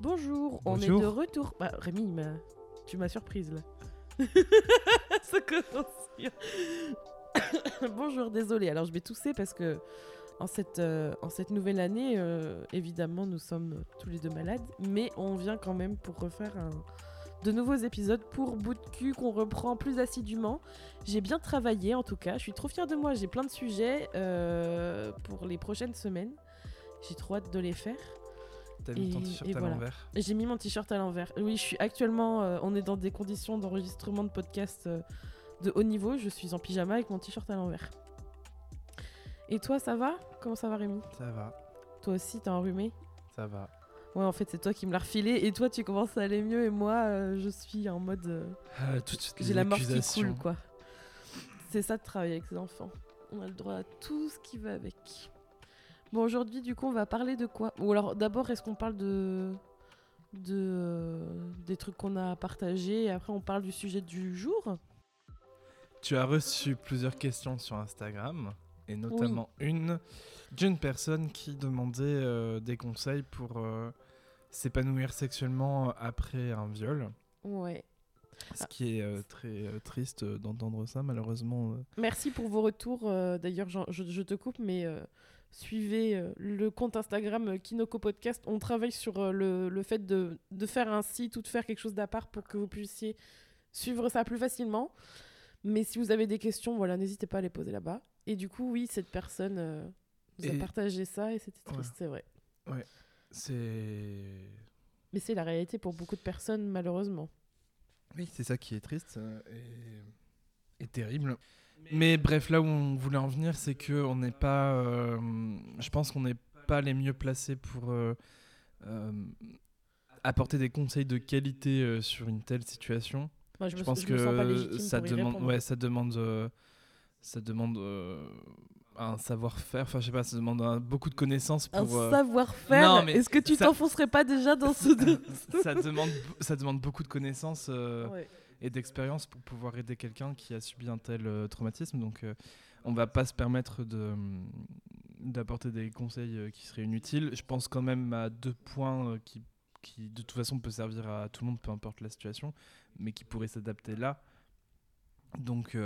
Bonjour, on est de retour. Bah, Rémi, tu m'as surprise là. Ça commence bien. Bonjour, désolé. Alors je vais tousser parce que en cette, euh, en cette nouvelle année, euh, évidemment, nous sommes tous les deux malades, mais on vient quand même pour refaire un- de nouveaux épisodes pour bout de cul qu'on reprend plus assidûment. J'ai bien travaillé en tout cas, je suis trop fière de moi, j'ai plein de sujets euh, pour les prochaines semaines. J'ai trop hâte de les faire. T'as mis ton Et- t-shirt et à voilà. l'envers. J'ai mis mon t-shirt à l'envers. Oui, je suis actuellement, euh, on est dans des conditions d'enregistrement de podcast euh, de haut niveau. Je suis en pyjama avec mon t-shirt à l'envers. Et toi, ça va? Comment ça va, Rémi? Ça va, Toi aussi, t'es enrhumé? Ça va. Ouais, en fait, c'est toi qui me l'as refilé. Et toi, tu commences à aller mieux. Et moi, euh, je suis en mode. euh, Ah, tout de suite, J'ai les la mort qui coule, quoi. C'est ça de travailler avec ses enfants. On a le droit à tout ce qui va avec. Bon, aujourd'hui, du coup, on va parler de quoi? Ou alors, d'abord, est-ce qu'on parle de. de euh, des trucs qu'on a partagés? Et après on parle du sujet du jour Tu as reçu plusieurs questions sur Instagram, et notamment une d'une personne qui demandait euh, des conseils pour euh, s'épanouir sexuellement après un viol. Ouais. Ce qui est euh, très euh, triste euh, d'entendre ça, malheureusement. Merci pour vos retours. D'ailleurs, je, je te coupe, mais suivez euh, le compte Instagram euh, Kinoko Podcast. On travaille sur euh, le, le fait de, de faire un site ou de faire quelque chose d'à part pour que vous puissiez suivre ça plus facilement. Mais si vous avez des questions, voilà, n'hésitez pas à les poser là-bas. Et du coup, oui, cette personne euh, nous a partagé ça et c'était Ouais. triste, c'est vrai. C'est. Mais c'est la réalité pour beaucoup de personnes, malheureusement. Oui, c'est ça qui est triste et, et terrible. Mais bref, là où on voulait en venir, c'est que on n'est pas. euh, je pense qu'on n'est pas les mieux placés pour euh, euh, apporter des conseils de qualité sur une telle situation. Moi, je, Je me, pense je me sens pas que ça demande, ouais, ça demande, ça demande un savoir-faire. Enfin, je sais pas, ça demande un- beaucoup de connaissances Un pour. euh, savoir-faire? non, mais Est-ce que tu ça- t'enfoncerais pas déjà dans ce... ça demande, ça demande beaucoup de connaissances. euh, Ouais. D'expérience pour pouvoir aider quelqu'un qui a subi un tel euh, traumatisme. Donc, euh, on va pas se permettre de hum, d'apporter des conseils euh, qui seraient inutiles. Je pense quand même à deux points euh, qui, qui, de toute façon, peut servir à tout le monde, peu importe la situation, mais qui pourraient s'adapter là. Donc,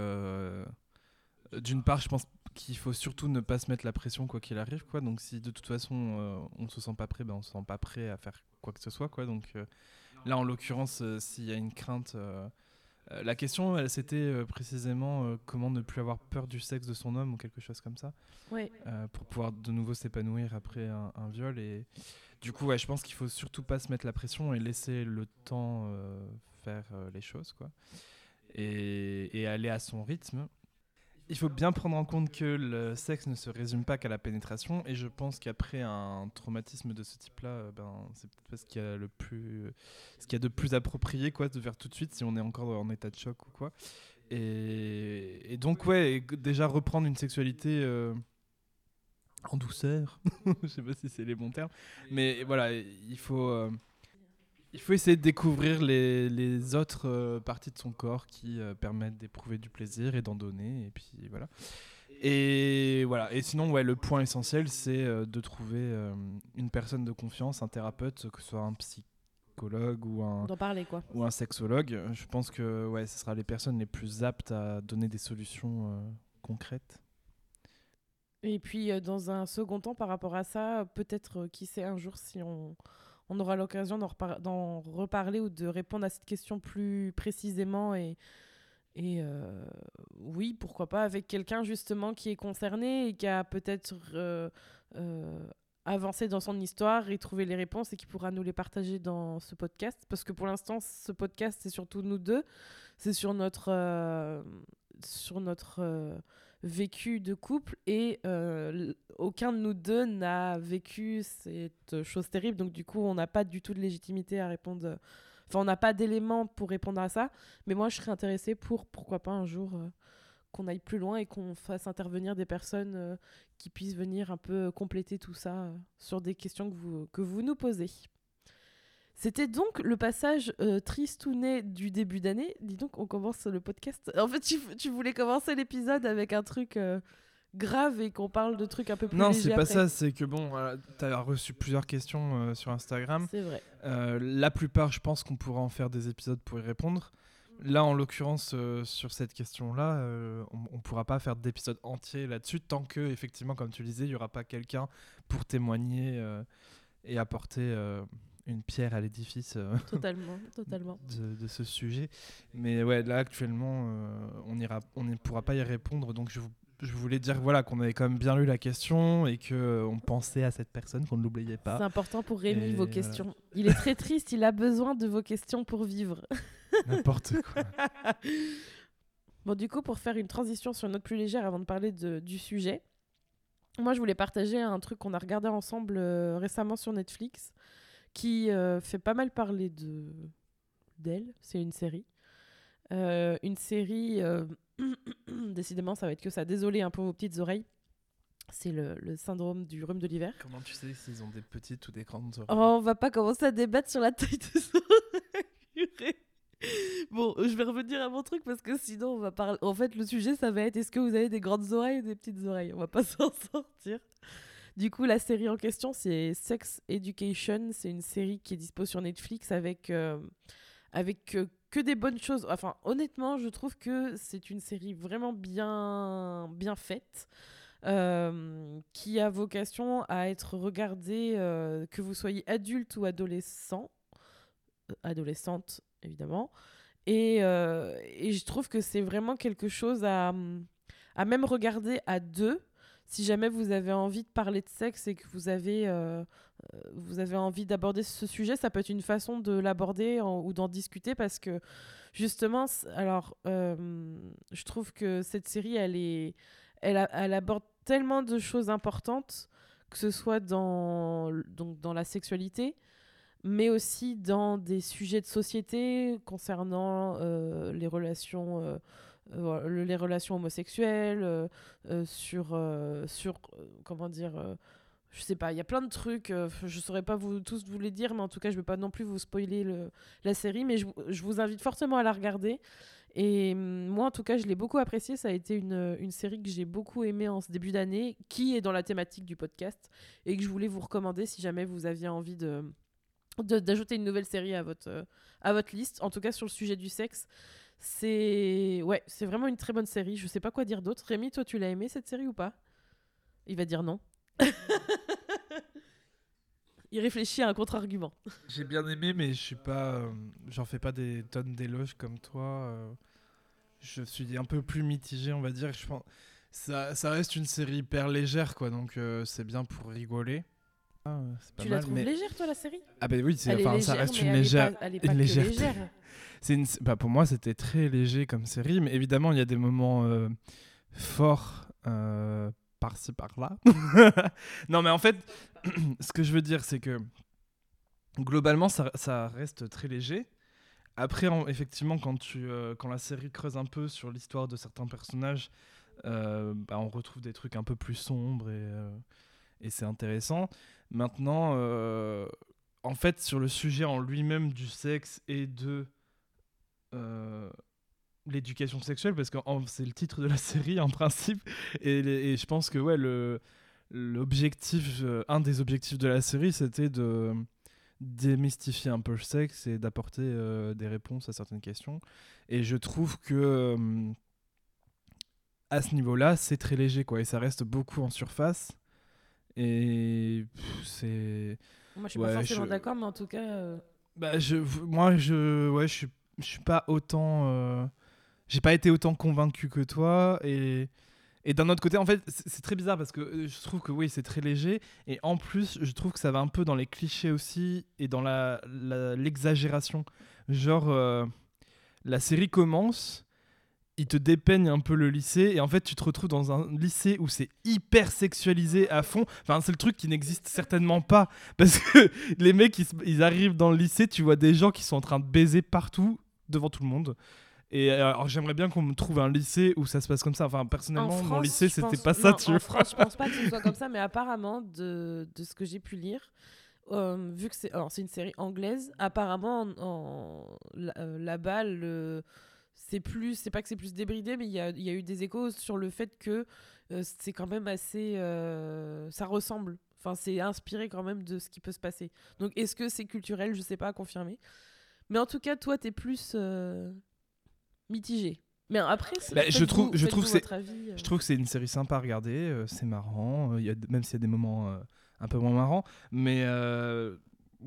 d'une part, je pense qu'il faut surtout ne pas se mettre la pression quoi qu'il arrive. Quoi. Donc, si de toute façon, euh, on se sent pas prêt, ben, on se sent pas prêt à faire quoi que ce soit. Quoi. Donc, Là, en l'occurrence, s'il y a une crainte, euh, la question, elle, c'était euh, précisément euh, comment ne plus avoir peur du sexe de son homme ou quelque chose comme ça, Ouais. pour pouvoir de nouveau s'épanouir après un, un viol. Et du coup, ouais, je pense qu'il faut surtout pas se mettre la pression et laisser le temps faire les choses, quoi, et, et aller à son rythme. Il faut bien prendre en compte que le sexe ne se résume pas qu'à la pénétration, et je pense qu'après un traumatisme de ce type-là, euh, ben, c'est peut-être pas ce qu'il y a y a de plus approprié, quoi, de faire tout de suite si on est encore en état de choc ou quoi. Et, donc ouais, déjà reprendre une sexualité euh, en douceur, je sais pas si c'est les bons termes, mais voilà, il faut, euh, il faut essayer de découvrir les, les autres euh, parties de son corps qui euh, permettent d'éprouver du plaisir et d'en donner, et puis voilà. Et voilà. Et sinon, ouais, le point essentiel, c'est euh, de trouver une personne de confiance, un thérapeute, que ce soit un psychologue ou un, D'en parler, quoi. ou un sexologue. Je pense que ouais, ce sera les personnes les plus aptes à donner des solutions concrètes. Et puis, dans un second temps, par rapport à ça, peut-être, qui sait, un jour, si on, on aura l'occasion d'en repar- d'en reparler ou de répondre à cette question plus précisément. Et, euh, oui, pourquoi pas, avec quelqu'un, justement, qui est concerné et qui a peut-être euh, euh, avancé dans son histoire et trouvé les réponses et qui pourra nous les partager dans ce podcast. Parce que pour l'instant, ce podcast, c'est surtout nous deux. C'est sur notre... vécu de couple et euh, aucun de nous deux n'a vécu cette chose terrible donc du coup on n'a pas du tout de légitimité à répondre euh, Enfin, on n'a pas d'éléments pour répondre à ça, mais moi, je serais intéressée pour, pourquoi pas un jour, qu'on aille plus loin et qu'on fasse intervenir des personnes qui puissent venir un peu compléter tout ça sur des questions que vous, que vous nous posez. C'était donc le passage euh, tristounet du début d'année. Dis donc, on commence le podcast. En fait, tu, voulais commencer l'épisode avec un truc euh, grave et qu'on parle de trucs un peu plus Non, c'est pas ça. C'est que bon, tu as reçu plusieurs questions euh, sur Instagram. C'est vrai. la plupart, je pense qu'on pourra en faire des épisodes pour y répondre. Là, en l'occurrence, sur cette question-là, on, ne pourra pas faire d'épisode entier là-dessus tant que, effectivement, comme tu disais, il y aura pas quelqu'un pour témoigner et apporter une pierre à l'édifice euh, totalement, totalement. De, ce sujet. Mais ouais, là actuellement, euh, on ira, on ne pourra pas y répondre. Donc je, je voulais dire voilà qu'on avait quand même bien lu la question et que euh, on pensait à cette personne, qu'on ne l'oubliait pas. C'est important pour Rémi vos questions. Il est très triste, il a besoin de vos questions pour vivre. N'importe quoi. bon du coup pour faire une transition sur une note plus légère avant de parler de, du sujet. Moi, je voulais partager un truc qu'on a regardé ensemble récemment sur Netflix qui euh, fait pas mal parler de d'elle. C'est une série. Euh, une série, euh, décidément, ça va être que ça. Désolé un peu vos petites oreilles. C'est le, le, syndrome du rhume de l'hiver. Comment tu sais s'ils ont des petites ou des grandes oreilles oh, On va pas commencer à débattre sur la taille de son Bon, je vais revenir à mon truc parce que sinon on va parler. En fait, le sujet ça va être est-ce que vous avez des grandes oreilles ou des petites oreilles? On va pas s'en sortir. Du coup, la série en question, c'est Sex Education. C'est une série qui est dispo sur Netflix avec, euh, avec euh, que des bonnes choses. Enfin, honnêtement, je trouve que c'est une série vraiment bien, bien faite. Euh, qui a vocation à être regardée, que vous soyez adulte ou adolescent, adolescente évidemment, et, et, je trouve que c'est vraiment quelque chose à, à même regarder à deux, si jamais vous avez envie de parler de sexe et que vous avez, euh, euh, vous avez envie d'aborder ce sujet, ça peut être une façon de l'aborder ou d'en discuter parce que justement, alors, euh, je trouve que cette série, elle, est, elle, aborde tellement de choses importantes, que ce soit dans, donc dans la sexualité, mais aussi dans des sujets de société concernant les relations euh, les relations homosexuelles, euh, euh, sur, sur comment dire, je sais pas, il y a plein de trucs, je saurais pas vous, tous vous les dire, mais en tout cas, je vais pas non plus vous spoiler le, la série, mais je, je, vous invite fortement à la regarder. Et mm, moi, en tout cas, je l'ai beaucoup apprécié. Ça a été une, une série que j'ai beaucoup aimée en ce début d'année, qui est dans la thématique du podcast, et que je voulais vous recommander si jamais vous aviez envie de d'ajouter une nouvelle série à votre, à votre liste, en tout cas sur le sujet du sexe. C'est ouais, c'est vraiment une très bonne série. Je sais pas quoi dire d'autre. Rémi, toi, tu l'as aimé cette série ou pas? Il va dire non. Il réfléchit à un contre-argument. J'ai bien aimé, mais je suis pas, euh, j'en fais pas des tonnes d'éloges comme toi. Euh. je suis un peu plus mitigé, on va dire. Je pense, ça, ça reste une série hyper légère, quoi. Donc euh, c'est bien pour rigoler. Ah, tu la trouves légère, toi, la série? Ah ben oui, enfin, ça reste une légère, elle est pas, légère c'est une... bah, pour moi, c'était très léger comme série, mais évidemment, il y a des moments euh, forts euh, par-ci, par-là. non, mais en fait, ce que je veux dire, c'est que globalement, ça, ça, reste très léger. Après, effectivement, quand, tu, euh, quand la série creuse un peu sur l'histoire de certains personnages, bah, on retrouve des trucs un peu plus sombres et, et c'est intéressant. Maintenant, en fait, sur le sujet en lui-même du sexe et de l'éducation sexuelle parce que c'est le titre de la série en principe. Et, je pense que ouais le l'objectif euh, un des objectifs de la série c'était de démystifier un peu le sexe et d'apporter euh, des réponses à certaines questions. Et je trouve que à ce niveau-là c'est très léger quoi. Et ça reste beaucoup en surface. Et c'est moi je suis pas forcément d'accord mais en tout cas bah, je moi je ouais je suis je suis pas autant. Euh, j'ai pas été autant convaincu que toi. Et, et d'un autre côté, en fait, c'est très bizarre parce que euh, je trouve que oui, c'est très léger. Et en plus, je trouve que ça va un peu dans les clichés aussi et dans l'exagération. La, Genre, euh, la série commence. il te dépeigne un peu le lycée et en fait tu te retrouves dans un lycée où c'est hyper sexualisé à fond. Enfin c'est le truc qui n'existe certainement pas parce que les mecs ils, ils, arrivent dans le lycée, tu vois des gens qui sont en train de baiser partout devant tout le monde. Et euh, alors j'aimerais bien qu'on me trouve un lycée où ça se passe comme ça. Enfin personnellement mon lycée c'était pas ça. Tu en France je pense pas que ce soit comme ça, mais apparemment de, de ce que j'ai pu lire. Euh, vu que c'est c'est une série anglaise, apparemment en, euh, là-bas le c'est plus c'est pas que c'est plus débridé mais il y a, y a, eu des échos sur le fait que c'est quand même assez ça ressemble enfin c'est inspiré quand même de ce qui peut se passer donc est-ce que c'est culturel? Je sais pas à confirmer mais en tout cas toi t'es plus mitigé. Mais après, bah, je trouve, je trouve c'est, je trouve que c'est une série sympa à regarder. Euh, c'est marrant. Il y a, même s'il y a des moments euh, un peu moins marrants, mais euh,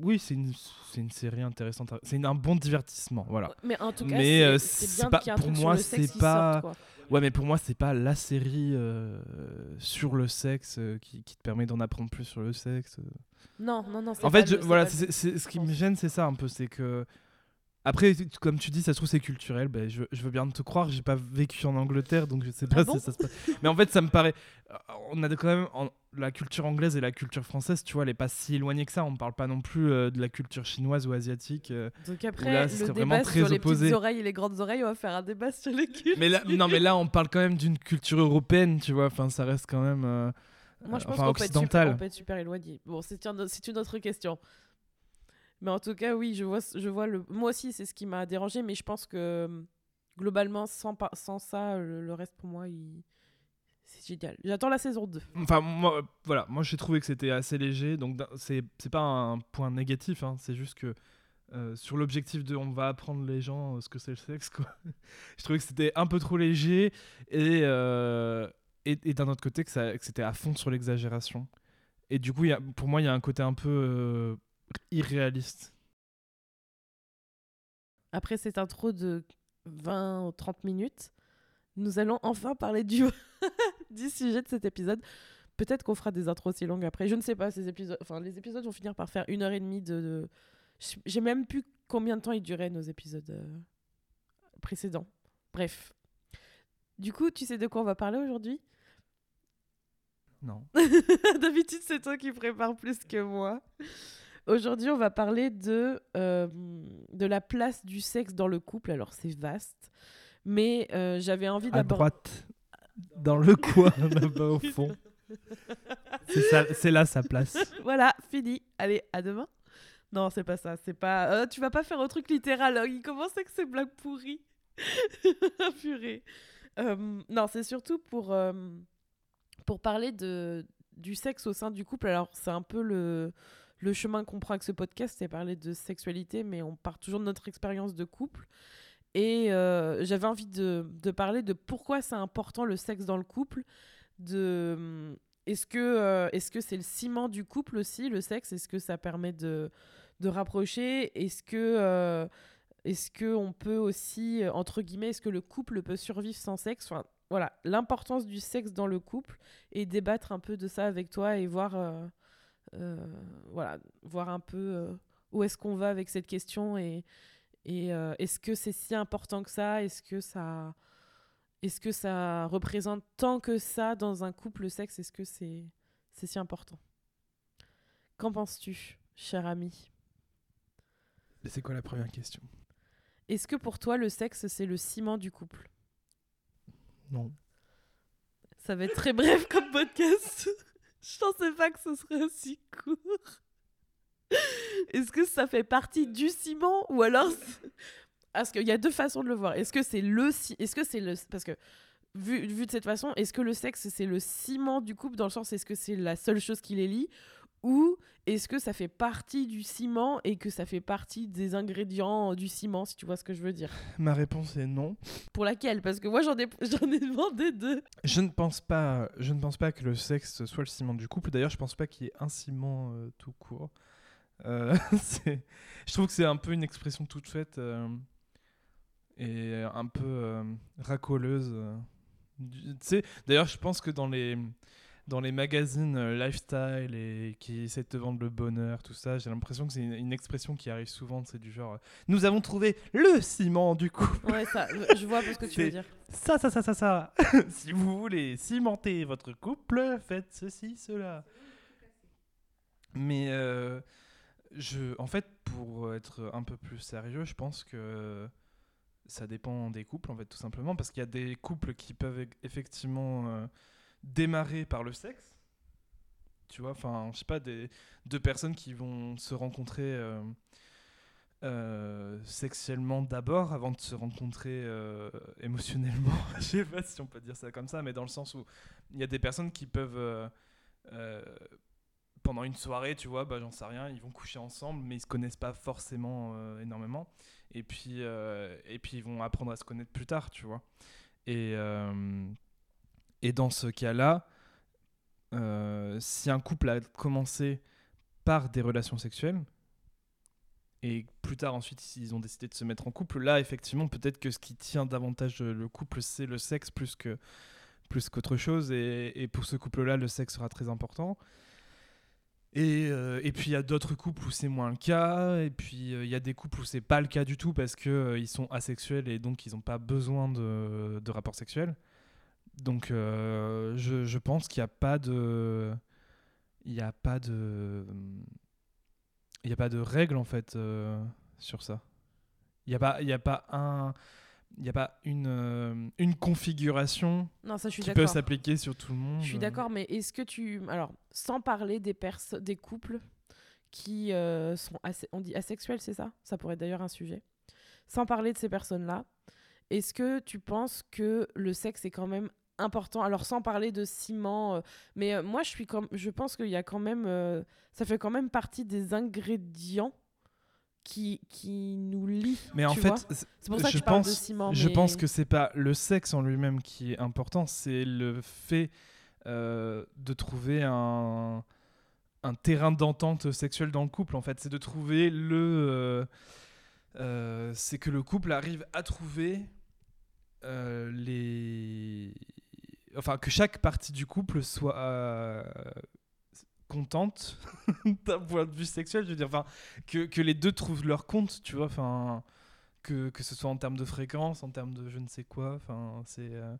oui, c'est une, c'est une série intéressante. C'est un bon divertissement, voilà. Mais en tout cas, mais c'est, bien pas, pour moi, c'est pas. ouais, mais pour moi, c'est pas la série sur le sexe qui, qui, te permet d'en apprendre plus sur le sexe. Non, non, non. En fait, voilà, c'est, ce qui me gêne, c'est ça un peu, c'est que après, comme tu dis, ça se trouve c'est culturel. Ben, je, je, veux bien te croire. J'ai pas vécu en Angleterre, donc je sais pas ah si ça se passe. Mais en fait, ça me paraît. Euh, on a quand même la culture anglaise et la culture française. Tu vois, elle est pas si éloignée que ça. On parle pas non plus euh, de la culture chinoise ou asiatique. Euh, donc après, là, le débat très sur les petites oreilles et les grandes oreilles, on va faire un débat sur les cultures. Mais là, non, mais là, on parle quand même d'une culture européenne. Tu vois, enfin, ça reste quand même. Moi, je pense qu'on peut, peut, être super éloigné. Bon, c'est une autre question. Mais en tout cas, oui, je vois, je vois le. Moi aussi, c'est ce qui m'a dérangé, mais je pense que globalement, sans, sans ça, le, reste pour moi, c'est génial. J'attends la saison 2. Enfin, moi, voilà, moi j'ai trouvé que c'était assez léger, donc c'est pas un point négatif, hein, c'est juste que. Euh, sur l'objectif de on va apprendre les gens euh, ce que c'est le sexe quoi. je trouvais que c'était un peu trop léger et, euh, et, d'un autre côté que, c'était à fond sur l'exagération et du coup pour moi il y a un côté un peu irréaliste. Après cette intro de 20 ou 30 minutes, nous allons enfin parler du, du sujet de cet épisode. Peut-être qu'on fera des intros aussi longues après. Je ne sais pas, ces épisodes... enfin, les épisodes vont finir par faire une heure et demie de... J'ai même plus combien de temps ils duraient nos épisodes euh, précédents. Bref. Du coup, tu sais de quoi on va parler aujourd'hui? Non. D'habitude, c'est toi qui prépares plus que moi. Aujourd'hui, on va parler de, euh, de la place du sexe dans le couple. Alors, c'est vaste, mais euh, j'avais envie d'abord. À droite, dans le coin, là-bas au fond. C'est là sa place. voilà, fini. Allez, à demain. Non, c'est pas ça. C'est pas. Euh, tu vas pas faire un truc littéral. Hein. Il commence avec ses blagues pourries. Purée. non, c'est surtout pour pour parler de du sexe au sein du couple. Alors, c'est un peu le le chemin qu'on prend avec ce podcast, c'est parler de sexualité, mais on part toujours de notre expérience de couple. Et euh, j'avais envie de, parler de pourquoi c'est important le sexe dans le couple. De, hum, est-ce que euh, est-ce que c'est le ciment du couple aussi, le sexe? Est-ce que ça permet de, rapprocher? Est-ce que euh, est-ce que on peut aussi entre guillemets est-ce que le couple peut survivre sans sexe? Voilà l'importance du sexe dans le couple et débattre un peu de ça avec toi et voir voilà, voir un peu euh, où est-ce qu'on va avec cette question et, et euh, est-ce que c'est si important que ça? Est-ce que ça est-ce que ça représente tant que ça dans un couple sexe? Est-ce que c'est c'est si important? Qu'en penses-tu, cher ami? C'est quoi la première question? Est-ce que pour toi le sexe c'est le ciment du couple? Non. Ça va être très bref comme podcast. Je pensais pas que ce serait aussi court. Est-ce que ça fait partie du ciment ou alors parce qu'il y a deux façons de le voir? Est-ce que c'est le est-ce que c'est le parce que vu de cette façon, est-ce que le sexe c'est le ciment du couple dans le sens est-ce que c'est la seule chose qui les lie ou est-ce que ça fait partie du ciment et que ça fait partie des ingrédients du ciment, si tu vois ce que je veux dire? Ma réponse est non. Pour laquelle? Parce que moi, j'en ai, j'en ai demandé deux. Je ne, pense pas, je ne pense pas que le sexe soit le ciment du couple. D'ailleurs, je ne pense pas qu'il y ait un ciment euh, tout court. Euh, je trouve que c'est un peu une expression toute faite euh, et un peu racoleuse. D'ailleurs, je pense que dans les dans les magazines euh, lifestyle et qui essaient de te vendre le bonheur, tout ça, j'ai l'impression que c'est une, une expression qui arrive souvent, c'est du genre euh, Nous avons trouvé le ciment du coup. Ouais, ça, je vois ce que tu veux dire. Ça, ça, ça, ça, ça. si vous voulez cimenter votre couple, faites ceci, cela. Mais euh, je, en fait, pour être un peu plus sérieux, je pense que ça dépend des couples, en fait, tout simplement, parce qu'il y a des couples qui peuvent e- effectivement euh, démarrer par le sexe. Tu vois, enfin, je sais pas, des, deux personnes qui vont se rencontrer euh, euh, sexuellement d'abord avant de se rencontrer euh, émotionnellement. Je sais pas si on peut dire ça comme ça, mais dans le sens où il y a des personnes qui peuvent pendant une soirée, tu vois, bah, j'en sais rien, ils vont coucher ensemble, mais ils se connaissent pas forcément énormément. Et puis, et puis ils vont apprendre à se connaître plus tard, tu vois. Et, et dans ce cas-là, euh, si un couple a commencé par des relations sexuelles, et plus tard ensuite ils ont décidé de se mettre en couple, là effectivement peut-être que ce qui tient davantage le couple c'est le sexe plus que plus qu'autre chose et, et pour ce couple-là le sexe sera très important. Et, euh, et puis il y a d'autres couples où c'est moins le cas, et puis euh, il y a des couples où c'est pas le cas du tout parce euh, ils sont asexuels et donc ils n'ont pas besoin de, de rapports sexuels. Donc euh, je, je pense qu'il n'y a pas de il n'y a pas de il n'y a pas de règle en fait euh, sur ça. Il n'y a pas il y a pas un il n'y a pas une, euh, une configuration Non, ça, je suis qui peut s'appliquer sur tout le monde. Je suis d'accord, mais est-ce que tu. Alors, sans parler des, des couples qui sont. On dit asexuels, c'est ça? Ça pourrait être d'ailleurs un sujet. Sans parler de ces personnes-là, est-ce que tu penses que le sexe est quand même important Alors, sans parler de ciment, euh, mais euh, moi, je, suis comme, je pense qu'il y a quand même. euh, ça fait quand même partie des ingrédients qui, qui nous lient. Mais en fait, vois c'est- c'est pour ça que je je parle de pense- ciment. Je mais- pense que c'est pas le sexe en lui-même qui est important, c'est le fait de trouver un, un terrain d'entente sexuelle dans le couple. En fait, c'est de trouver le, c'est que le couple arrive à trouver euh, les, enfin que chaque partie du couple soit euh, contente d'un point de vue sexuel. Je veux dire, enfin que, que les deux trouvent leur compte, tu vois, enfin que, que ce soit en termes de fréquence, en termes de je ne sais quoi. Enfin, c'est. euh,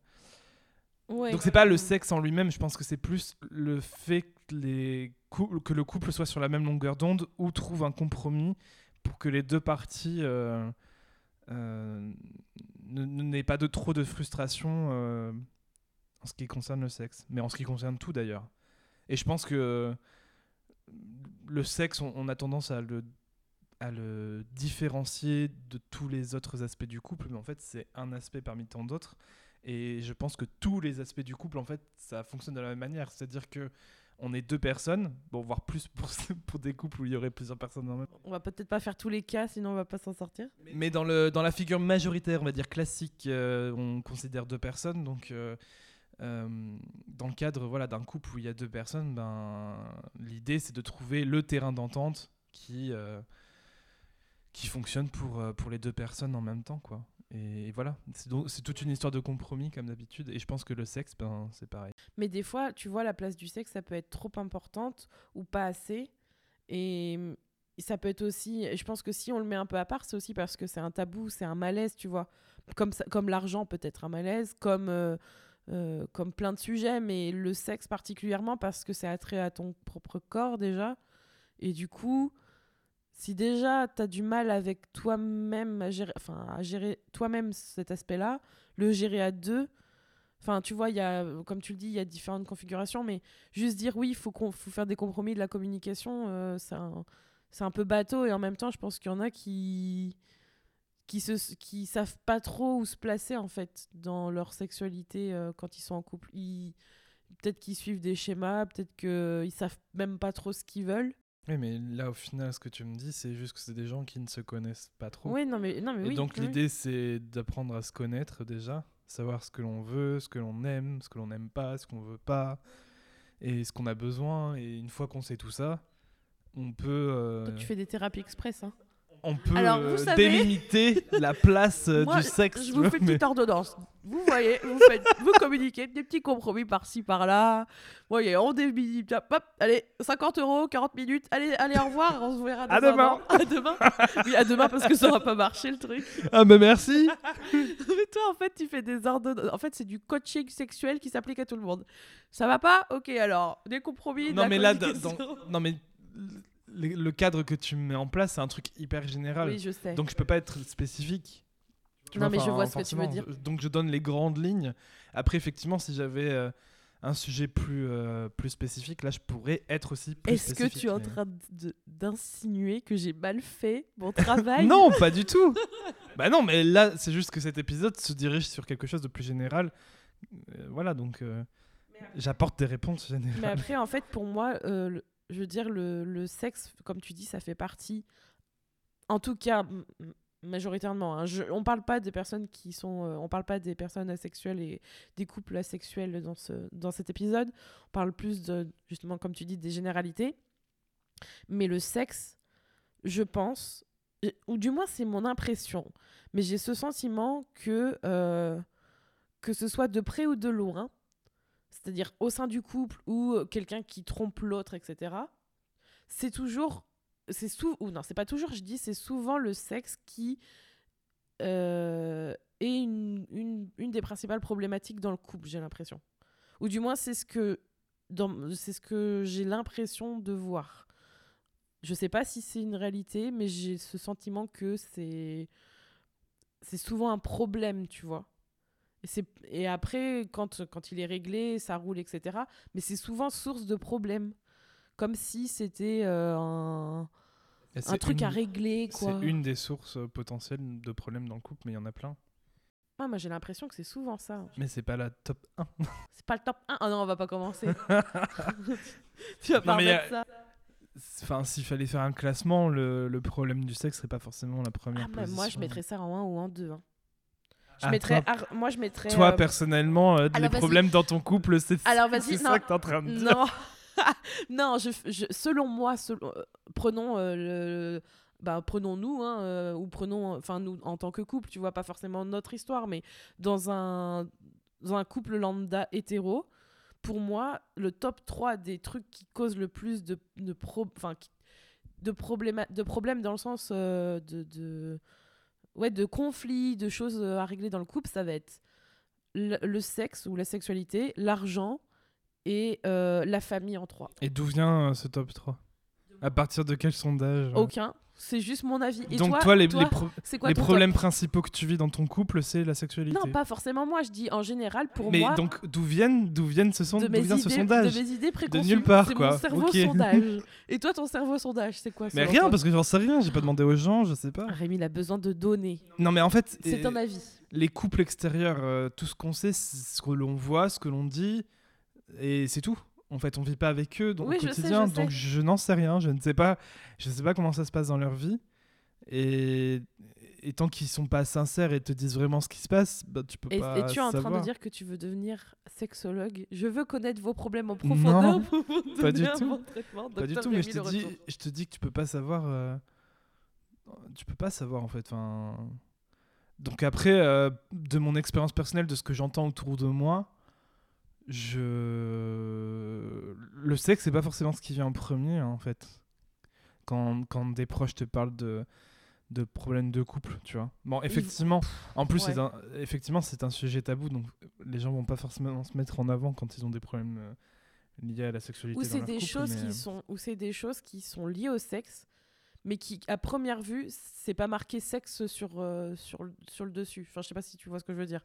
Ouais. Donc c'est pas le sexe en lui-même. Je pense que c'est plus le fait que les cou- que le couple soit sur la même longueur d'onde ou trouve un compromis pour que les deux parties euh, euh, n'aient pas de trop de frustration euh, en ce qui concerne le sexe, mais en ce qui concerne tout d'ailleurs. Et je pense que le sexe, on, on a tendance à le à le différencier de tous les autres aspects du couple, mais en fait c'est un aspect parmi tant d'autres. Et je pense que tous les aspects du couple, en fait, ça fonctionne de la même manière. C'est-à-dire que on est deux personnes, bon, voire plus pour, pour des couples où il y aurait plusieurs personnes en même On va peut-être pas faire tous les cas, sinon on va pas s'en sortir. Mais dans, le, dans la figure majoritaire, on va dire classique, euh, on considère deux personnes. Donc, euh, euh, dans le cadre voilà, d'un couple où il y a deux personnes, ben, l'idée c'est de trouver le terrain d'entente qui, euh, qui fonctionne pour, euh, pour les deux personnes en même temps. Quoi. Et, voilà, c'est toute une histoire de compromis comme d'habitude. Et je pense que le sexe, ben, c'est pareil. Mais des fois, tu vois, la place du sexe, ça peut être trop importante ou pas assez. Et ça peut être aussi. Je pense que si on le met un peu à part, c'est aussi parce que c'est un tabou, c'est un malaise, tu vois. Comme, comme l'argent peut être un malaise, comme, euh, comme plein de sujets, mais le sexe particulièrement parce que c'est attrait à ton propre corps déjà. Et du coup, si déjà tu as du mal avec toi-même à gérer, enfin, gérer toi-même cet aspect-là, le gérer à deux, Enfin, tu vois, y a, comme tu le dis, il y a différentes configurations, mais juste dire oui, il faut, faut faire des compromis de la communication, euh, c'est un peu bateau. Et en même temps, je pense qu'il y en a qui qui se qui savent pas trop où se placer en fait dans leur sexualité euh, quand ils sont en couple. Ils, peut-être qu'ils suivent des schémas, peut-être qu'ils savent même pas trop ce qu'ils veulent. Oui, mais là, au final, ce que tu me dis, c'est juste que c'est des gens qui ne se connaissent pas trop. Oui, non mais non mais Et oui. donc oui. l'idée c'est d'apprendre à se connaître déjà, savoir ce que l'on veut, ce que l'on aime, ce que l'on n'aime pas, ce qu'on veut pas, et ce qu'on a besoin. Et une fois qu'on sait tout ça, on peut... euh, tu fais des thérapies express, hein. On peut Alors, vous euh, savez- délimiter la place euh, Moi, du sexe. Je vous fais une mais- petite ordonnance. Vous voyez, vous, faites, vous communiquez, des petits compromis par-ci, par-là. Vous voyez, on débite, hop, allez, 50 euros, 40 minutes, allez, allez, au revoir, on se verra dans À demain. an. À demain. Oui, à demain parce que ça aura pas marché le truc. Ah, mais merci. Mais toi, en fait, tu fais des ordonnances. En fait, c'est du coaching sexuel qui s'applique à tout le monde. Ça va pas? Ok, alors, des compromis. de non, la mais là, dans- non, mais le, le cadre que tu mets en place, c'est un truc hyper général. Oui, je sais. Donc je peux pas être spécifique. Tu Non, mais je vois ce que tu veux dire. Donc je donne les grandes lignes. Après, effectivement, si j'avais euh, un sujet plus, euh, plus spécifique, là, je pourrais être aussi plus Est-ce que tu es en train d'insinuer que j'ai mal fait mon travail? Non, pas du tout. bah non, mais là, c'est juste que cet épisode se dirige sur quelque chose de plus général. Euh, voilà, donc j'apporte des réponses générales. Mais après, en fait, pour moi, le- je veux dire, le, le sexe, comme tu dis, ça fait partie. En tout cas, majoritairement. hein. On parle pas des personnes qui sont. euh, on parle pas des personnes asexuelles et des couples asexuels dans, ce, dans cet épisode. On parle plus justement, comme tu dis, des généralités. Mais le sexe, je pense, ou du moins c'est mon impression, mais j'ai ce sentiment que, euh, que ce soit de près ou de loin, c'est-à-dire au sein du couple ou euh, quelqu'un qui trompe l'autre, etc., c'est toujours. C'est sou ou non, c'est pas toujours, je dis, c'est souvent le sexe qui euh, est une, une, une des principales problématiques dans le couple, j'ai l'impression. Ou du moins, c'est ce que, c'est ce que j'ai l'impression de voir. Je sais pas si c'est une réalité, mais j'ai ce sentiment que c'est c'est souvent un problème, tu vois. Et, après, quand, quand il est réglé, ça roule, etc. Mais c'est souvent source de problèmes. Comme si c'était euh, un, truc à régler. C'est une des sources euh, potentielles de problèmes dans le couple, mais il y en a plein. Ah, moi, j'ai l'impression que c'est souvent ça. Mais c'est pas la top 1. C'est pas le top 1. Ah non, on va pas commencer. tu vas pas remettre euh, ça. Enfin, s'il fallait faire un classement, le, le problème du sexe serait pas forcément la première Ah, bah, moi, je mettrais ça en 1 ou en 2. hein. Je Ah, mettrais, toi- ar- moi, je mettrais. Toi, euh, personnellement, euh, les alors, problèmes dans ton couple, c'est Alors, vas-y, c'est non. ça que t'es en train de dire. Non, non je, je- selon moi, selon- euh, prenons euh, le. Bah, prenons nous, hein, ou prenons, enfin nous en tant que couple, tu vois, pas forcément notre histoire, mais dans un, dans un couple lambda hétéro, pour moi, le top 3 des trucs qui causent le plus de, de, pro, enfin, qui- de, problèmes dans le sens de, de, ouais, de conflits, de choses euh, à régler dans le couple, ça va être le, le sexe ou la sexualité, l'argent et euh, la famille en trois. Et d'où vient euh, ce top 3 À partir de quel sondage Aucun. C'est juste mon avis. Et Donc, toi, toi, les, toi, les, pro- c'est quoi les ton problèmes principaux que tu vis dans ton couple, c'est la sexualité. Non, pas forcément moi. Je dis en général pour Mais moi. donc, d'où viennent, d'où viennent ce, son- de vient sondage de mes idées préconçues. nulle part, quoi. mon cerveau sondage. Et toi, ton cerveau sondage, c'est quoi Mais rien, parce que j'en sais rien, j'ai pas demandé aux gens, je sais pas. Rémi, il a besoin de données. Non, mais en fait, C'est euh, un avis. les couples extérieurs, euh, tout ce qu'on sait, ce que l'on voit, ce que l'on dit, et c'est tout. En fait, on vit pas avec eux donc, Oui, au je sais, quotidien, je sais. donc je n'en sais rien. Je ne sais pas, je sais pas comment ça se passe dans leur vie. Et, et tant qu'ils sont pas sincères et te disent vraiment ce qui se passe, bah, tu peux Et, pas et tu es en train de dire que tu veux devenir sexologue? Je veux connaître vos problèmes en profondeur Non, pour vous pas du un tout. bon traitement. Pas du tout, mais je te dis, je te dis que tu peux pas savoir. euh, Tu peux pas savoir en fait. Enfin. Donc après, euh, de mon expérience personnelle, de ce que j'entends autour de moi, je le sexe c'est pas forcément ce qui vient en premier hein, en fait. Quand, quand des proches te parlent de de problèmes de couple, tu vois. Bon, effectivement, en plus, c'est ouais. un, effectivement, c'est un sujet tabou, donc les gens vont pas forcément se mettre en avant quand ils ont des problèmes euh, liés à la sexualité. Ou c'est des couple, choses mais, euh, qui sont ou c'est des choses qui sont liées au sexe mais qui à première vue c'est pas marqué sexe sur euh, sur le- sur le dessus enfin je sais pas si tu vois ce que je veux dire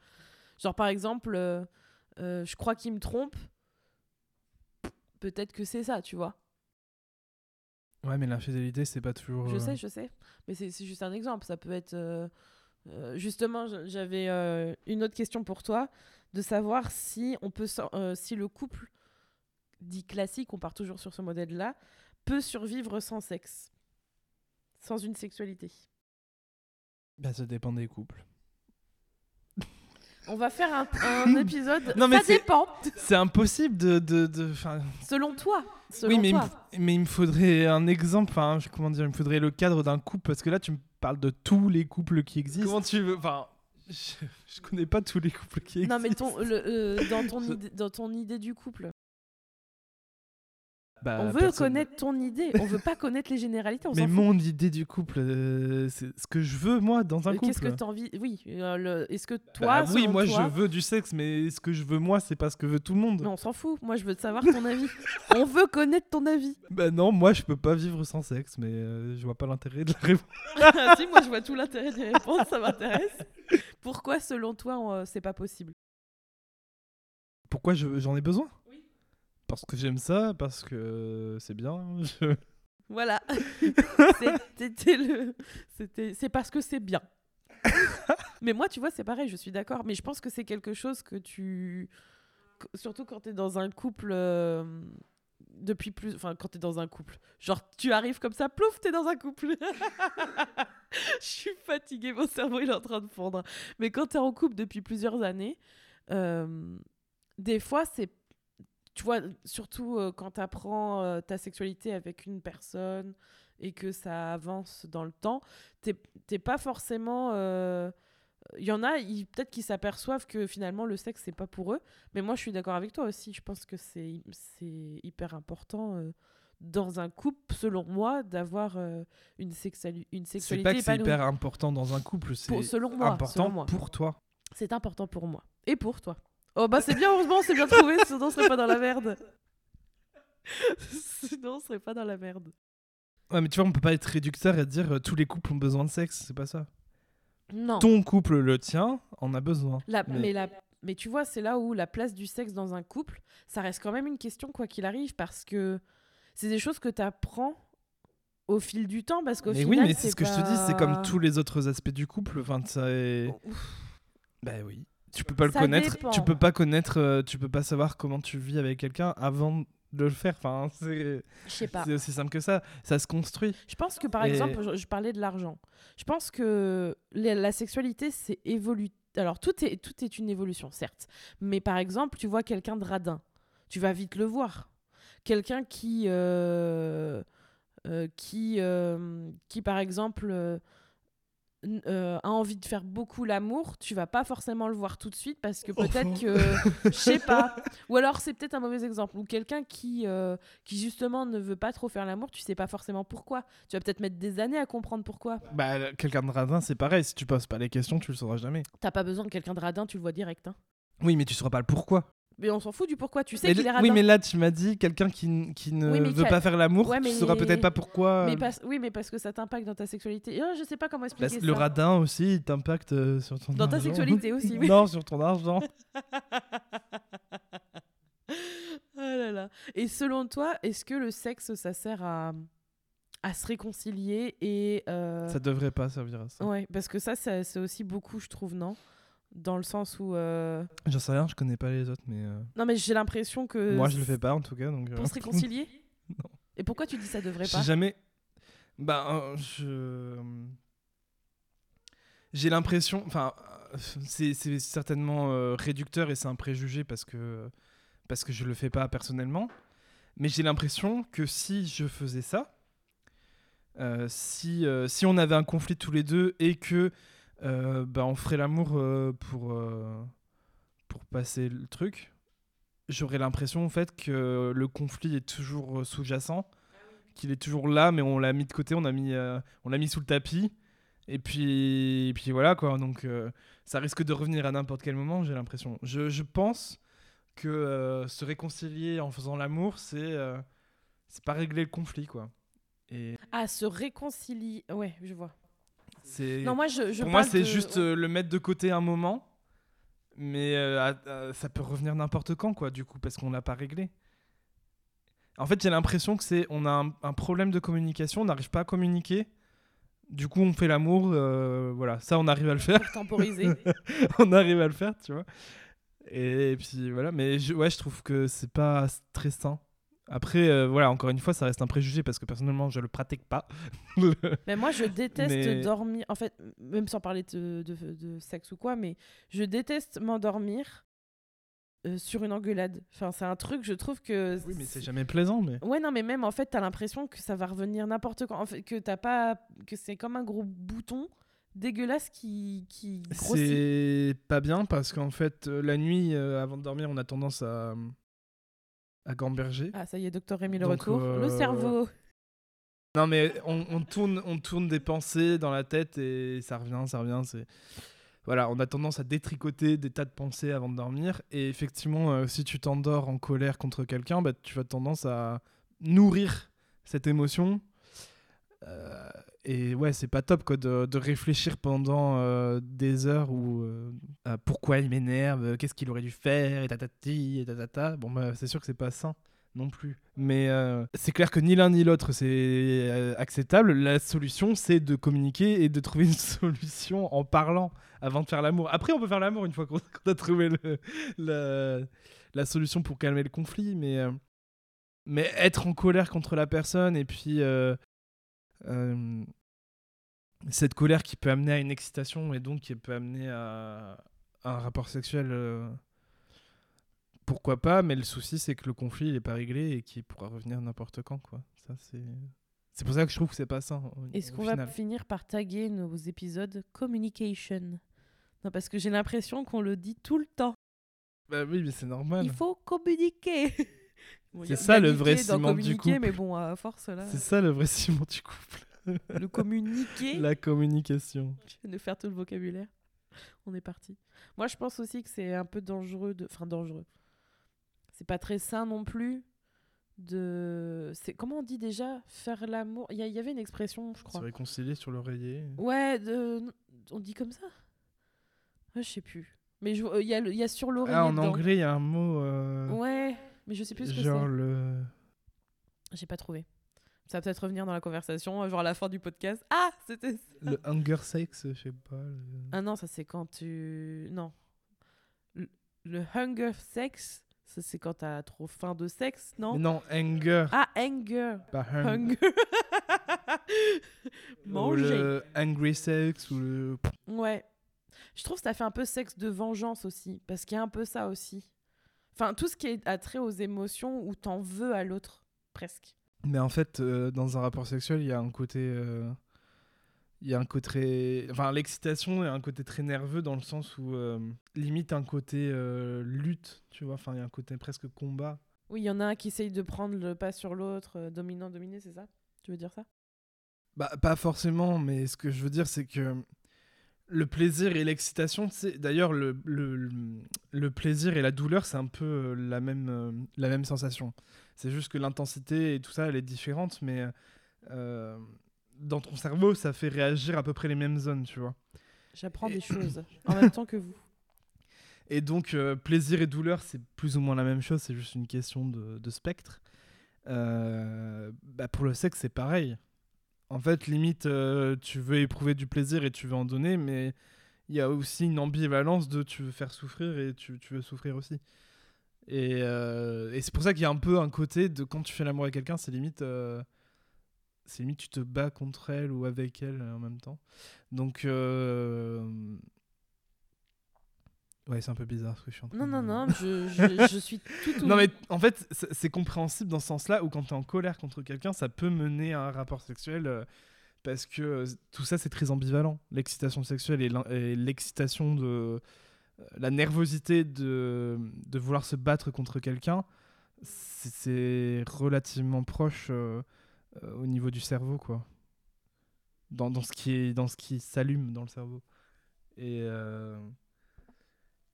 genre par exemple euh, euh, je crois qu'il me trompe. Peut-être que c'est ça tu vois. Ouais, mais l'infidélité, c'est pas toujours. je euh, sais je sais. Mais c'est juste un exemple. Ça peut être euh, justement j'avais euh, une autre question pour toi. De savoir si on peut euh, si le couple dit classique on part toujours sur ce modèle là peut survivre sans sexe sans une sexualité. Bah, ça dépend des couples. On va faire un, un épisode Non, mais ça c'est- dépend C'est impossible de. de, de- selon toi selon oui, mais il, toi mais il me faudrait un exemple. Enfin, je- comment dire Il me faudrait le cadre d'un couple. Parce que là, tu me parle de tous les couples qui existent. Comment tu veux Enfin, je, je connais pas tous les couples qui existent. Non, mais ton, le, euh, dans, ton idée, dans ton idée du couple, Bah, on veut personne- connaître ton idée. On veut pas connaître les généralités. On Mais mon idée du couple, euh, c'est ce que je veux moi dans un Euh, couple. Qu'est-ce que tu envie Oui, euh, le- est-ce que Bah toi, oui, moi toi- je veux du sexe, mais ce que je veux moi, c'est pas ce que veut tout le monde. Mais on s'en fout. Moi, je veux savoir ton avis. on veut connaître ton avis. Bah non, moi je peux pas vivre sans sexe, mais euh, je vois pas l'intérêt de la réponse. si, moi, je vois tout l'intérêt des réponses. Ça m'intéresse. Pourquoi, selon toi, on- c'est pas possible? Pourquoi je- j'en ai besoin? Parce que j'aime ça, parce que c'est bien. je- Voilà. C'était le. C'est parce que c'est bien. Mais moi, tu vois, c'est pareil. Je suis d'accord. Mais je pense que c'est quelque chose que tu. Surtout quand t'es dans un couple. euh, Depuis plus. Enfin, quand t'es dans un couple. Genre, tu arrives comme ça, plouf, t'es dans un couple. Je suis fatiguée, mon cerveau il est en train de fondre. Mais quand t'es en couple depuis plusieurs années, euh, des fois, c'est. Tu vois, surtout euh, quand t'apprends euh, ta sexualité avec une personne et que ça avance dans le temps, t'es pas forcément. euh, Il y en a, peut-être qu'ils s'aperçoivent que finalement le sexe c'est pas pour eux. Mais moi je suis d'accord avec toi aussi. Je pense que c'est c'est hyper important euh, dans un couple, selon moi, d'avoir euh, une, sexuali- une C'est sexualité pas que c'est hyper important dans un couple, c'est important selon moi. pour toi. C'est important pour moi. Et pour toi. Oh bah c'est bien, heureusement, c'est bien trouvé, sinon on serait pas dans la merde. sinon on serait pas dans la merde. Ouais, mais tu vois, on peut pas être réducteur et dire euh, tous les couples ont besoin de sexe, c'est pas ça. Non. Ton couple, le tien, en a besoin. La- Mais- mais... la- mais tu vois, c'est là où la place du sexe dans un couple, ça reste quand même une question quoi qu'il arrive parce que c'est des choses que tu apprends au fil du temps parce qu'au Mais final oui, mais c'est ce que je te dis, c'est comme tous les autres aspects du couple. Enfin, ça est... Bah oui. Tu peux pas le Ça connaître, dépend. tu peux pas connaître, euh, tu peux pas savoir comment tu vis avec quelqu'un avant de le faire. Enfin, c'est Je sais pas. c'est aussi simple que ça. Ça se construit. Je pense que par Et- exemple, je, je parlais de l'argent. Je pense que la sexualité, c'est évolu. Alors tout est, tout est une évolution, certes. Mais par exemple, tu vois quelqu'un de radin, tu vas vite le voir. Quelqu'un qui, euh, euh, qui, qui par exemple, euh, a envie de faire beaucoup l'amour, tu vas pas forcément le voir tout de suite parce que peut-être que, je sais pas. Ou alors c'est peut-être un mauvais exemple. Ou quelqu'un qui, euh, qui justement ne veut pas trop faire l'amour, tu sais pas forcément pourquoi. Tu vas peut-être mettre des années à comprendre pourquoi. Bah, quelqu'un de radin, c'est pareil. Si tu poses pas les questions, tu le sauras jamais. T'as pas besoin de quelqu'un de radin, tu le vois direct. hein. Oui, mais tu sauras pas le pourquoi. Mais on s'en fout du pourquoi. Tu sais Mais qu'il est radin. oui, mais là, tu m'as dit quelqu'un qui, n- qui ne Oui, mais veut qui a- pas faire l'amour, Ouais, tu mais- sauras peut-être pas pourquoi. Mais parce- Oui, mais parce que ça t'impacte dans ta sexualité. Oh, je sais pas comment Bah, expliquer le ça. radin aussi, il t'impacte euh, sur ton Dans ta argent. sexualité aussi, oui. non, sur ton argent. Oh là là. Et selon toi, est-ce que le sexe, ça sert à, à se réconcilier et euh, Ça devrait pas servir à ça. Ouais, parce que ça, ça- c'est aussi beaucoup, je trouve, non? Dans le sens où. euh, J'en sais rien, je connais pas les autres, mais euh, Non, mais j'ai l'impression que. moi je le fais pas en tout cas. Donc, euh, Pour se réconcilier Non. Et pourquoi tu dis ça devrait pas? jamais. Bah, euh, je. J'ai l'impression. Enfin, c'est c'est certainement euh, réducteur et c'est un préjugé parce que, parce que je le fais pas personnellement. Mais j'ai l'impression que si je faisais ça, si, si on avait un conflit tous les deux et que bah, on ferait l'amour euh, pour, euh, pour passer le truc, j'aurais l'impression en fait que le conflit est toujours euh, sous-jacent qu'il est toujours là, mais on l'a mis de côté, on l'a mis, euh, on mis sous le tapis. Et puis, puis voilà quoi. Donc euh, ça risque de revenir à n'importe quel moment, j'ai l'impression. Je, je pense que euh, se réconcilier en faisant l'amour, c'est euh, pas régler le conflit quoi. Et Ah, se réconcilier. Ouais, je vois. Non, moi, je. je pour moi c'est de- juste euh, le mettre de côté un moment, mais euh, à- à- ça peut revenir n'importe quand quoi du coup parce qu'on l'a pas réglé. En fait, j'ai l'impression que c'est on a un, un problème de communication, on n'arrive pas à communiquer. Du coup, on fait l'amour, euh, voilà, ça on arrive à le faire, Pour temporiser. on arrive à le faire, tu vois. Et, puis voilà, mais je, ouais, je trouve que c'est pas très sain. Après, euh, voilà, encore une fois, ça reste un préjugé parce que personnellement, je le pratique pas. Mais moi, je déteste Mais- dormir. En fait, même sans parler de, de, de sexe ou quoi, mais je déteste m'endormir euh, sur une engueulade. Enfin, c'est un truc, je trouve que. Oui, mais c'est jamais plaisant, mais. Ouais, non, mais même en fait, t'as l'impression que ça va revenir n'importe quand. En fait, que t'as pas. que c'est comme un gros bouton dégueulasse qui, qui grossit. C'est pas bien parce qu'en fait, euh, la nuit, euh, avant de dormir, on a tendance à. À gamberger. Ah, ça y est, docteur Rémi, le Donc, retour. Le euh, cerveau. Non, mais on, on tourne, on tourne des pensées dans la tête et ça revient, ça revient. C'est voilà, on a tendance à détricoter des tas de pensées avant de dormir. Et effectivement, euh, si tu t'endors en colère contre quelqu'un, bah, tu as tendance à nourrir cette émotion. Euh, et ouais, c'est pas top quoi, de, de réfléchir pendant euh, des heures où euh, pourquoi il m'énerve, qu'est-ce qu'il aurait dû faire, et tatati, et tatata. Bon, bah, c'est sûr que c'est pas sain non plus. Mais c'est clair que ni l'un ni l'autre c'est acceptable. La solution, c'est de communiquer et de trouver une solution en parlant avant de faire l'amour. Après, on peut faire l'amour une fois qu'on a trouvé la, la solution pour calmer le conflit. Mais, mais être en colère contre la personne et puis euh, cette colère qui peut amener à une excitation et donc qui peut amener à, à un rapport sexuel. euh, pourquoi pas, mais le souci c'est que le conflit il est pas réglé et qu'il pourra revenir n'importe quand quoi. Ça c'est c'est pour ça que je trouve que c'est pas ça. Est-ce qu'on va finir par taguer nos épisodes communication? Non, parce que j'ai l'impression qu'on le dit tout le temps. Bah oui, mais c'est normal. Il faut communiquer. Bon, C'est ça, le vrai ciment du couple. mais bon, à force là, C'est ça le vrai ciment du couple. le communiquer, La communication. je viens de faire tout le vocabulaire. On est parti. Moi, je pense aussi que c'est un peu dangereux de, enfin dangereux. C'est pas très sain non plus de. C'est comment on dit déjà? Faire l'amour. Il y, avait une expression, je Se crois. réconcilier sur l'oreiller. Ouais, de... on dit comme ça? Ah, Je sais plus. Mais je- euh, il y, a le- il y a sur l'oreiller. Ah, en dedans. anglais, il y a un mot. euh, Ouais, mais je sais plus ce que genre c'est. le. J'ai pas trouvé. Ça va peut-être revenir dans la conversation, euh, genre à la fin du podcast. Ah, c'était ça. Le hunger sex, je sais pas. le- Ah non, ça c'est quand tu. Non. Le, le hunger sex, ça c'est quand t'as trop faim de sexe, non? Mais non, anger, Ah, anger. pas hung- Hunger. Ou Manger. le angry sex ou le. Ouais. Je trouve que ça fait un peu sexe de vengeance aussi, parce qu'il y a un peu ça aussi. Enfin, tout ce qui est attrait aux émotions où t'en veux à l'autre, presque. Mais en fait, euh, dans un rapport sexuel, il y a un côté. euh, Il y a un côté très. Enfin, l'excitation est un côté très nerveux dans le sens où, euh, limite, un côté lutte, tu vois. Enfin, il y a un côté presque combat. Oui, il y en a un qui essaye de prendre le pas sur l'autre, euh, dominant, dominé, c'est ça? Tu veux dire ça? Bah, pas forcément, mais ce que je veux dire, c'est que le plaisir et l'excitation, d'ailleurs, le, le, le- le plaisir et la douleur, c'est un peu euh, la même, euh, la même sensation. C'est juste que l'intensité et tout ça, elle est différente, mais euh, dans ton cerveau, ça fait réagir à peu près les mêmes zones, tu vois. J'apprends Et- des choses en même temps que vous. Et donc, euh, plaisir et douleur, c'est plus ou moins la même chose, c'est juste une question de, de spectre. Euh, bah, pour le sexe, c'est pareil. En fait, limite, euh, tu veux éprouver du plaisir et tu veux en donner, mais il y a aussi une ambivalence de tu veux faire souffrir et tu, veux souffrir aussi. Et, euh, et c'est pour ça qu'il y a un peu un côté de quand tu fais l'amour avec quelqu'un, c'est limite, euh, c'est limite tu te bats contre elle ou avec elle en même temps. Donc, ouais, c'est un peu bizarre ce que je suis en train Non, de- non, non, je, je, je suis tout non mais en fait c'est compréhensible dans ce sens-là où quand tu es en colère contre quelqu'un ça peut mener à un rapport sexuel euh, parce que euh, tout ça c'est très ambivalent. L'excitation sexuelle et l'excitation de euh, la nervosité de, de vouloir se battre contre quelqu'un c'est- relativement proche au niveau du cerveau quoi. Dans, dans ce qui est dans ce qui s'allume dans le cerveau. Et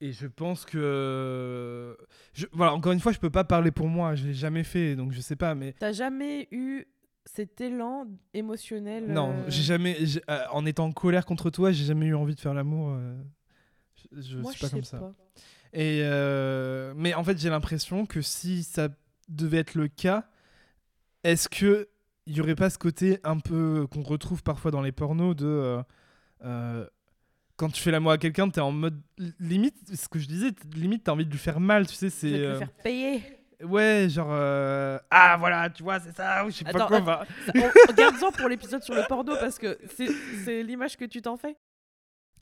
et je pense que je, voilà encore une fois je peux pas parler pour moi je l'ai jamais fait donc je sais pas mais T'as jamais eu cet élan émotionnel non euh, j'ai jamais euh, en étant en colère contre toi j'ai jamais eu envie de faire l'amour euh, je, je Moi, suis pas je comme sais ça pas. et euh, mais en fait j'ai l'impression que si ça devait être le cas est-ce que il y aurait pas ce côté un peu qu'on retrouve parfois dans les pornos de euh, euh, quand tu fais l'amour à quelqu'un, t'es en mode limite, ce que je disais, limite t'as envie de lui faire mal, tu sais, c'est te le euh, faire payer. ouais, genre euh, ah voilà, tu vois, c'est ça, ou je sais pas quoi. bah. Regarde-en pour l'épisode sur le porno parce que c'est l'image que tu t'en fais.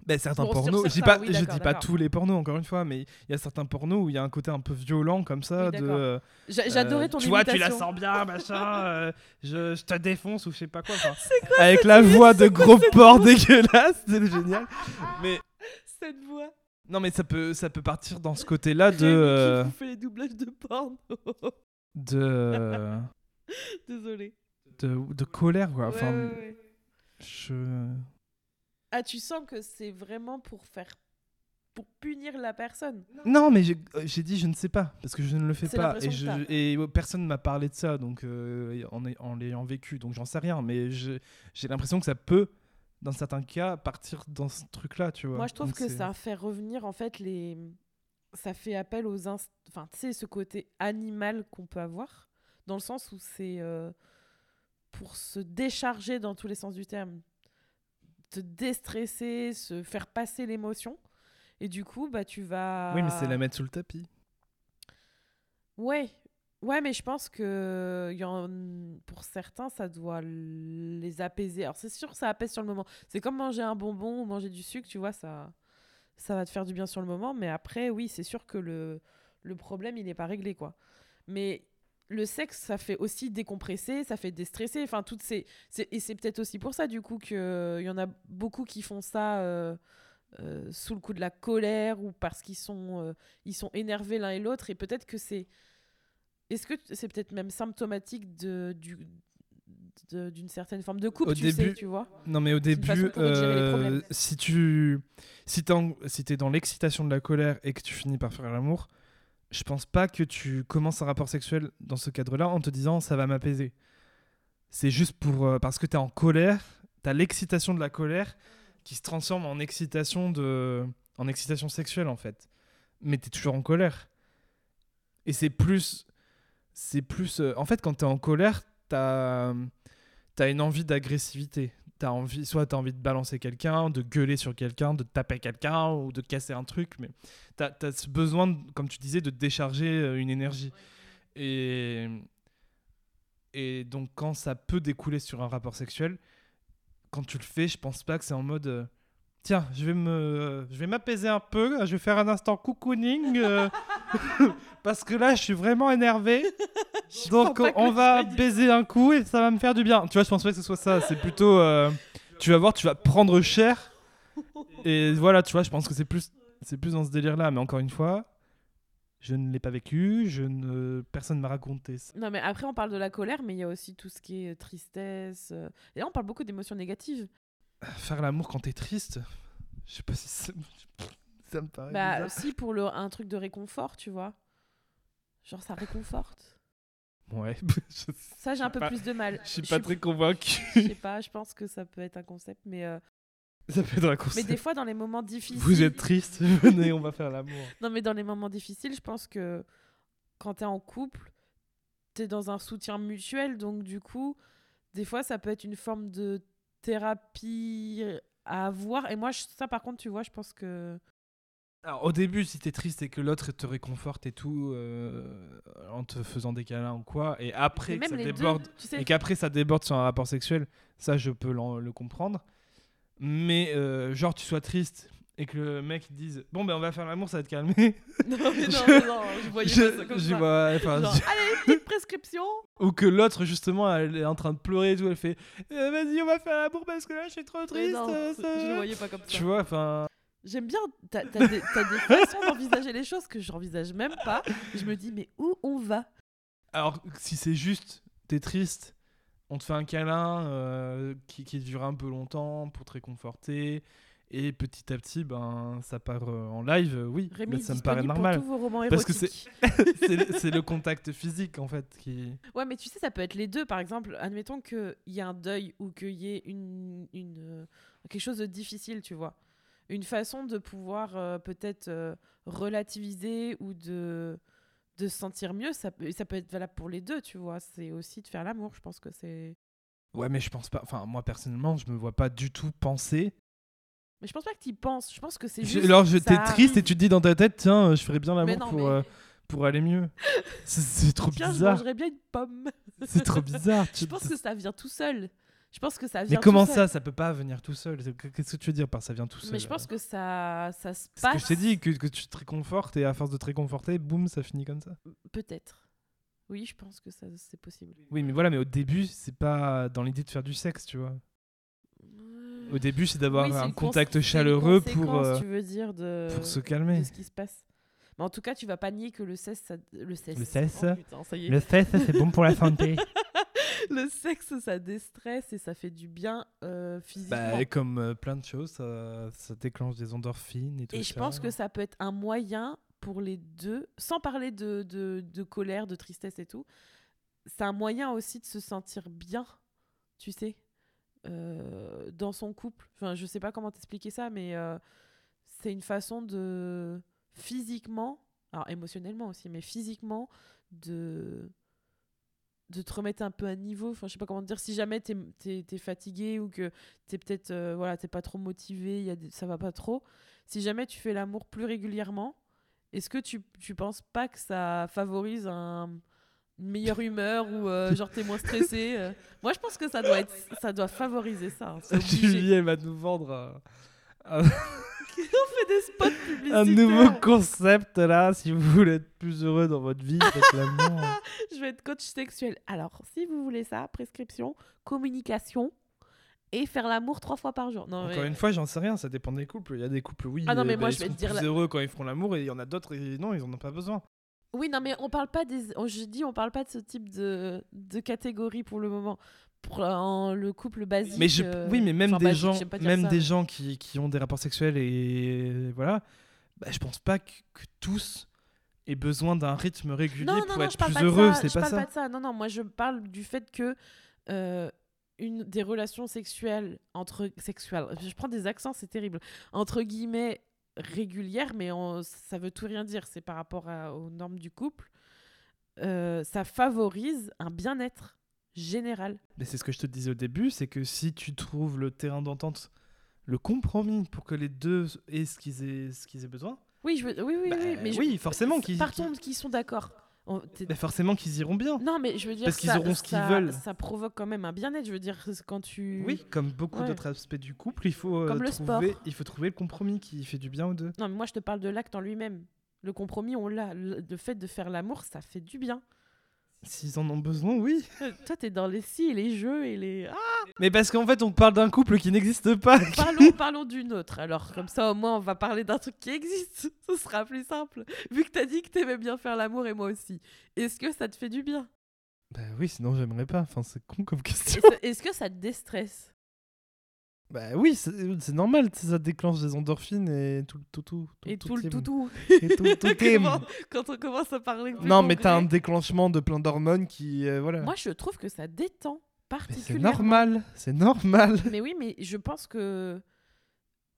Ben, certains Bon, pornos, je dis pas, oui, je dis pas tous les pornos encore une fois, mais il y a certains pornos où il y a un côté un peu violent comme ça Oui, de. euh, J'a- J'adorais euh, ton Tu vois, tu la sens bien, machin. euh, je, je te défonce ou je sais pas quoi. enfin, quoi avec la voix de gros porc dégueulasse, c'est génial. Mais cette voix non, mais ça peut, ça peut partir dans ce côté-là de, euh, qui vous fait les doublages de porno. de, euh, Désolé. de, de colère quoi. Enfin, Ouais, ouais, ouais. je. Ah, tu sens que c'est vraiment pour faire. pour punir la personne? Non, mais j'ai euh, dit je ne sais pas parce que je ne le fais pas et, je, personne m'a parlé de ça donc euh, en, en l'ayant vécu donc j'en sais rien mais j'ai l'impression que ça peut dans certains cas partir dans ce truc là tu vois. Moi, je trouve Donc que ça fait revenir, en fait, les. Ça fait appel aux inst... Enfin, tu sais, ce côté animal qu'on peut avoir, dans le sens où c'est euh, pour se décharger dans tous les sens du terme, te déstresser, se faire passer l'émotion. Et du coup, bah, tu vas. Oui mais c'est la mettre sous le tapis. Ouais, ouais, mais je pense que y en... pour certains, ça doit les apaiser. Alors, c'est sûr, ça apaise sur le moment. C'est comme manger un bonbon ou manger du sucre, tu vois, ça, ça va te faire du bien sur le moment. Mais après, oui, c'est sûr que le, le problème, il n'est pas réglé, quoi. Mais le sexe, ça fait aussi décompresser, ça fait déstresser. Enfin, toutes ces... c'est- Et c'est peut-être aussi pour ça, du coup, qu'il y en a beaucoup qui font ça. euh, euh, sous le coup de la colère ou parce qu'ils sont, euh, ils sont énervés l'un et l'autre et peut-être que c'est est-ce que c'est peut-être même symptomatique de du d'une certaine forme de couple Au tu sais début- tu vois? Non mais au début euh, si tu si t'es si dans l'excitation de la colère et que tu finis par faire l'amour je pense pas que tu commences un rapport sexuel dans ce cadre-là en te disant ça va m'apaiser. C'est juste euh, parce que tu es en colère, tu as l'excitation de la colère qui se transforme en excitation de en excitation sexuelle en fait. Mais tu toujours en colère. Et c'est plus c'est plus euh, en fait quand tu es en colère, tu as as une envie d'agressivité. T'as envie, soit tu as envie de balancer quelqu'un, de gueuler sur quelqu'un, de taper quelqu'un ou de casser un truc, mais tu as, ce besoin, de- comme tu disais, de décharger euh, une énergie. Et, et donc, quand ça peut découler sur un rapport sexuel, quand tu le fais, je pense pas que c'est en mode euh, tiens, je vais me, je vais m'apaiser un peu, je vais faire un instant cocooning euh, parce que là, je suis vraiment énervé. Donc, on va baiser un coup et ça va me faire du bien. Tu vois, je pense pas que ce soit ça. C'est plutôt, euh, tu vas voir, tu vas prendre cher. Et voilà, tu vois, je pense que c'est plus, c'est plus dans ce délire-là. Mais encore une fois, je ne l'ai pas vécu, je ne, personne m'a raconté ça. non mais après on parle de la colère mais il y a aussi tout ce qui est tristesse euh, et là on parle beaucoup d'émotions négatives Faire l'amour quand t'es triste, je sais pas si ça, ça me paraît bah bizarre. aussi pour le un truc de réconfort tu vois genre ça réconforte Ouais, je ça j'ai un peu pas- plus de mal je suis pas très je convaincu. sais pas je pense que ça peut être un concept mais euh, ça peut être un mais concept. des fois dans les moments difficiles Vous êtes triste, venez, on va faire l'amour. Non, mais dans les moments difficiles, je pense que quand t'es en couple, t'es dans un soutien mutuel. Donc, du coup, des fois, ça peut être une forme de thérapie à avoir. Et moi, je- ça, par contre, tu vois, je pense que. Alors, au début, si t'es triste et que l'autre te réconforte et tout, euh, en te faisant des câlins ou quoi, et après que ça déborde, deux, tu sais. et qu'après ça déborde sur un rapport sexuel, ça je peux le comprendre. Mais euh, genre tu sois triste et que le mec dise bon ben on va faire l'amour, ça va te calmer. Non, mais non, Je- non, je voyais Je- pas ça comme je ça. vois- enfin, Genre, je- allez, petite prescription. Ou que l'autre justement elle est en train de pleurer et tout, elle fait Euh, vas-y on va faire l'amour parce que là je suis trop triste. non, euh, je ça- le voyais pas comme ça. Tu vois, enfin. J'aime bien, t'as des, des façons d'envisager les choses que j'envisage même pas. Je me dis, mais où on va? Alors, si c'est juste, t'es triste, on te fait un câlin euh, qui, qui dure un peu longtemps pour te réconforter, et petit à petit, ben, ça part euh, en live, euh, oui, Rémi, mais ça me paraît normal. pour tous vos romans Parce que c'est le- contact physique, en fait, qui... Ouais, mais tu sais, ça peut être les deux. Par exemple, admettons qu'il y ait un deuil ou qu'il y ait une, une, euh, quelque chose de difficile, tu vois. Une façon de pouvoir peut-être relativiser ou de, de se sentir mieux, ça peut, ça peut être valable pour les deux, tu vois. C'est aussi de faire l'amour, je pense que c'est... Ouais, mais je pense pas... Enfin, moi, personnellement, je me vois pas du tout penser... Mais je pense pas que tu y penses. Je pense que c'est Je- juste... Alors, je- ça t'es triste et tu te dis dans ta tête, tiens, euh, je ferais bien l'amour pour, mais- euh, pour aller mieux. C'est- trop Tiens, je bizarre. mangerais bien une pomme. C'est trop bizarre. Je pense que ça vient tout seul. Je pense que ça Mais vient. tout comment seul. ça Ça peut pas venir tout seul? Qu'est-ce que tu veux dire par ça vient tout seul Mais je pense que ça, ça se passe. que je t'ai dit, que, que tu te réconfortes et à force de te réconforter, boum, ça finit comme ça. Peut-être. Oui, je pense que ça c'est possible. Oui, mais voilà, mais au début, c'est pas dans l'idée de faire du sexe, tu vois. Au début, c'est d'avoir Oui, un contact chaleureux pour, euh, tu veux dire de pour se calmer. de ce qui se passe. Mais en tout cas, tu vas pas nier que le sexe, ça... le sexe. Le sexe. Oh, putain, ça y est. Le sexe, c'est bon pour la santé. Le sexe, ça déstresse et ça fait du bien euh, physiquement. bah, comme euh, plein de choses, ça, ça déclenche des endorphines et tout et ça. je pense que ça peut être un moyen pour les deux, sans parler de, de, de colère, de tristesse et tout. C'est un moyen aussi de se sentir bien, tu sais, euh, dans son couple. Enfin, je sais pas comment t'expliquer ça, mais euh, c'est une façon de physiquement, alors émotionnellement aussi, mais physiquement, de de te remettre un peu à niveau. Enfin, je sais pas comment te dire. Si jamais t'es es, fatigué ou que t'es peut-être, euh, voilà, t'es pas trop motivé, y a ça va pas trop. Si jamais tu fais l'amour plus régulièrement, est-ce que tu, tu penses pas que ça favorise un, une meilleure humeur ou euh, genre t'es moins stressé euh Moi, je pense que ça doit être, ça doit favoriser ça. hein. Julie, elle va nous vendre un, un- On fait des spots publicitaires. un nouveau concept là. Si vous voulez être plus heureux dans votre vie. Je vais être coach sexuel. Alors, si vous voulez ça, prescription, communication et faire l'amour trois fois par jour. Non, Encore mais- une fois, j'en sais rien, ça dépend des couples. Il y a des couples, oui, Ah non, mais euh, moi, bah, je ils vais te seront dire plus la- heureux quand ils feront l'amour et il y en a d'autres, et non, ils en ont pas besoin. Oui, non, mais on parle pas des. Je dis, on parle pas de ce type de, de catégorie pour le moment. Pour le couple basique. Mais je, oui, mais même des basique, gens, même ça, des mais- gens qui, qui ont des rapports sexuels et voilà, bah, je pense pas que, que tous aient besoin d'un rythme régulier Non, pour non, être plus heureux. C'est je pas parle ça. pas de ça. Non, non, moi je parle du fait que euh, une des relations sexuelles entre sexuelles, je prends des accents, c'est terrible, entre guillemets régulières, mais on- ça veut tout rien dire. C'est par rapport à- aux normes du couple. euh, ça favorise un bien-être général. Mais c'est ce que je te disais au début, c'est que si tu trouves le terrain d'entente, le compromis pour que les deux aient ce qu'ils aient, ce qu'ils aient besoin, Oui, je veux- oui, oui, bah, oui, mais je- forcément qu'ils partons de qui sont d'accord. On- bah, forcément qu'ils iront bien. Non, mais je veux dire, Parce qu'ils auront ce qu'ils veulent. Ça provoque quand même un bien-être. Je veux dire, quand tu. Oui, comme beaucoup Ouais. d'autres aspects du couple, il faut, euh, le trouver, sport. il faut trouver le compromis qui fait du bien aux deux. Non, mais moi, je te parle de l'acte en lui-même. Le compromis, on l'a. Le fait de faire l'amour, ça fait du bien. S'ils en ont besoin, oui. Euh, Toi, t'es dans les si et les jeux et les. Ah Mais parce qu'en fait, on parle d'un couple qui n'existe pas. parlons, parlons d'une autre. Alors, comme ça, au moins, on va parler d'un truc qui existe. Ce sera plus simple. Vu que t'as dit que t'aimais bien faire l'amour et moi aussi. Est-ce que ça te fait du bien? Bah oui, sinon j'aimerais pas. Enfin, c'est con comme question. Est-ce que ça te déstresse? Bah oui, c'est normal, ça déclenche des endorphines et tout, tout, tout, tout, Et tout le toutou. Et tout. Comment- Quand on commence à parler. plus Non, mais t'as un déclenchement de plein d'hormones qui, euh, voilà. Moi, je trouve que ça détend mais c'est particulièrement. normal, c'est normal. Mais oui, mais je pense que.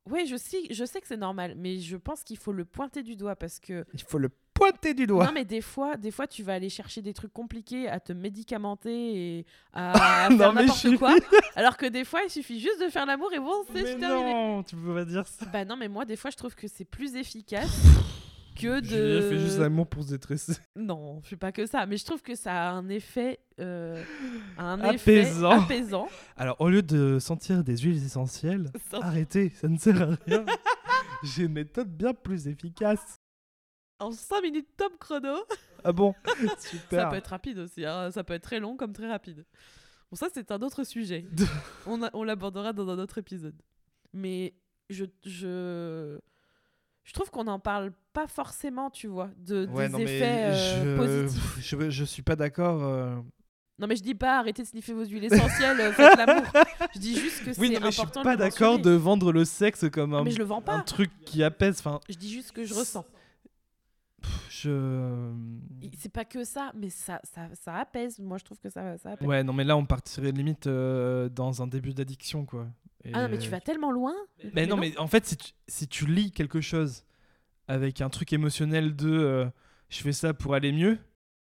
Oui, je sais, je sais que c'est normal, mais je pense qu'il faut le pointer du doigt parce que. Il faut le pointer du doigt. Non, mais des fois, des fois, tu vas aller chercher des trucs compliqués, à te médicamenter et à, faire n'importe quoi. Alors que des fois, il suffit juste de faire l'amour et bon, c'est terminé. non, tu peux pas dire ça. Bah non, mais moi, des fois, je trouve que c'est plus efficace que de. Julie fait juste l'amour pour se détresser. Non, je fais pas que ça, mais je trouve que ça a un effet, euh, un Apaisant. effet apaisant. Alors, au lieu de sentir des huiles essentielles, arrêtez, ça ne sert à rien. J'ai une méthode bien plus efficace. En 5 minutes top chrono. Ah bon? Ça peut être rapide aussi, hein. ça peut être très long comme très rapide. Bon, ça, c'est un autre sujet. on a- on l'abordera dans un autre épisode. Mais je, je, je trouve qu'on n'en parle pas forcément, tu vois, de, Ouais, des non, effets euh, je... positifs. je... je suis pas d'accord. euh. Non, mais je dis pas arrêtez de sniffer vos huiles essentielles, euh, faites l'amour. Je dis juste que Oui, c'est non, mais je suis important pas d'accord de vendre le sexe comme un, Mais je le vends un truc qui apaise. Enfin, Je dis juste que je ressens. je. C'est pas que ça, mais ça, ça, ça apaise. Moi, je trouve que ça, ça apaise. Ouais, non, mais là, on partirait limite euh, dans un début d'addiction, quoi. Et- Ah non, mais tu vas tellement loin. Mais non, mais en fait, si tu, si tu lis quelque chose avec un truc émotionnel de euh, je fais ça pour aller mieux,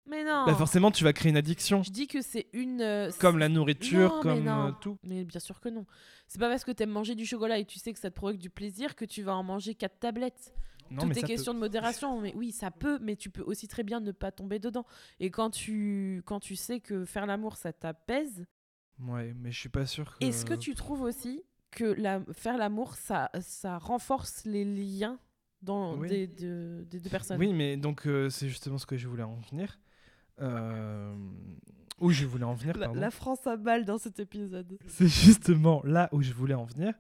Mais non. bah forcément, tu vas créer une addiction. Je dis que c'est une. euh, Comme la nourriture, Non, mais comme non. euh, tout. Mais bien sûr que non. C'est pas parce que t'aimes manger du chocolat et tu sais que ça te provoque du plaisir que tu vas en manger quatre tablettes. Non, Tout mais est ça peut- question de modération. Mais oui, ça peut, mais tu peux aussi très bien ne pas tomber dedans. Et quand tu, quand tu sais que faire l'amour, ça t'apaise, Ouais, mais je suis pas sûr que. Est-ce que tu trouves aussi que la, faire l'amour, ça, ça renforce les liens dans Oui. des, de- des deux personnes Oui, mais donc euh, c'est justement ce que je voulais en venir. Euh... Où je voulais en venir, La, pardon. la France a mal dans cet épisode. C'est justement là où je voulais en venir.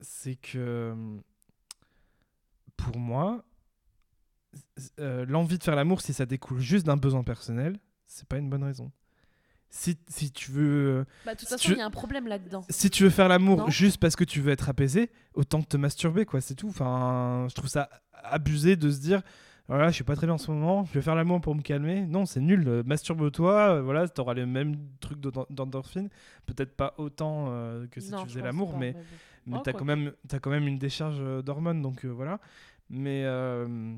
C'est que pour moi, euh, l'envie de faire l'amour, si ça découle juste d'un besoin personnel, c'est pas une bonne raison. Si, si tu veux Bah, de toute Si façon, il y a un problème là-dedans. si tu veux faire l'amour juste parce que tu veux être apaisé, autant te masturber, quoi, c'est tout. Enfin, je trouve ça abusé de se dire, voilà, je suis pas très bien en ce moment, je vais faire l'amour pour me calmer. Non, c'est nul. euh, Masturbe-toi, euh, voilà, t'auras les mêmes trucs d'endo- d'endorphine. Peut-être pas autant euh, que si Non, tu faisais l'amour, mais, mais Oh, t'as quand même, t'as quand même une décharge euh, d'hormones, donc euh, voilà. Mais euh,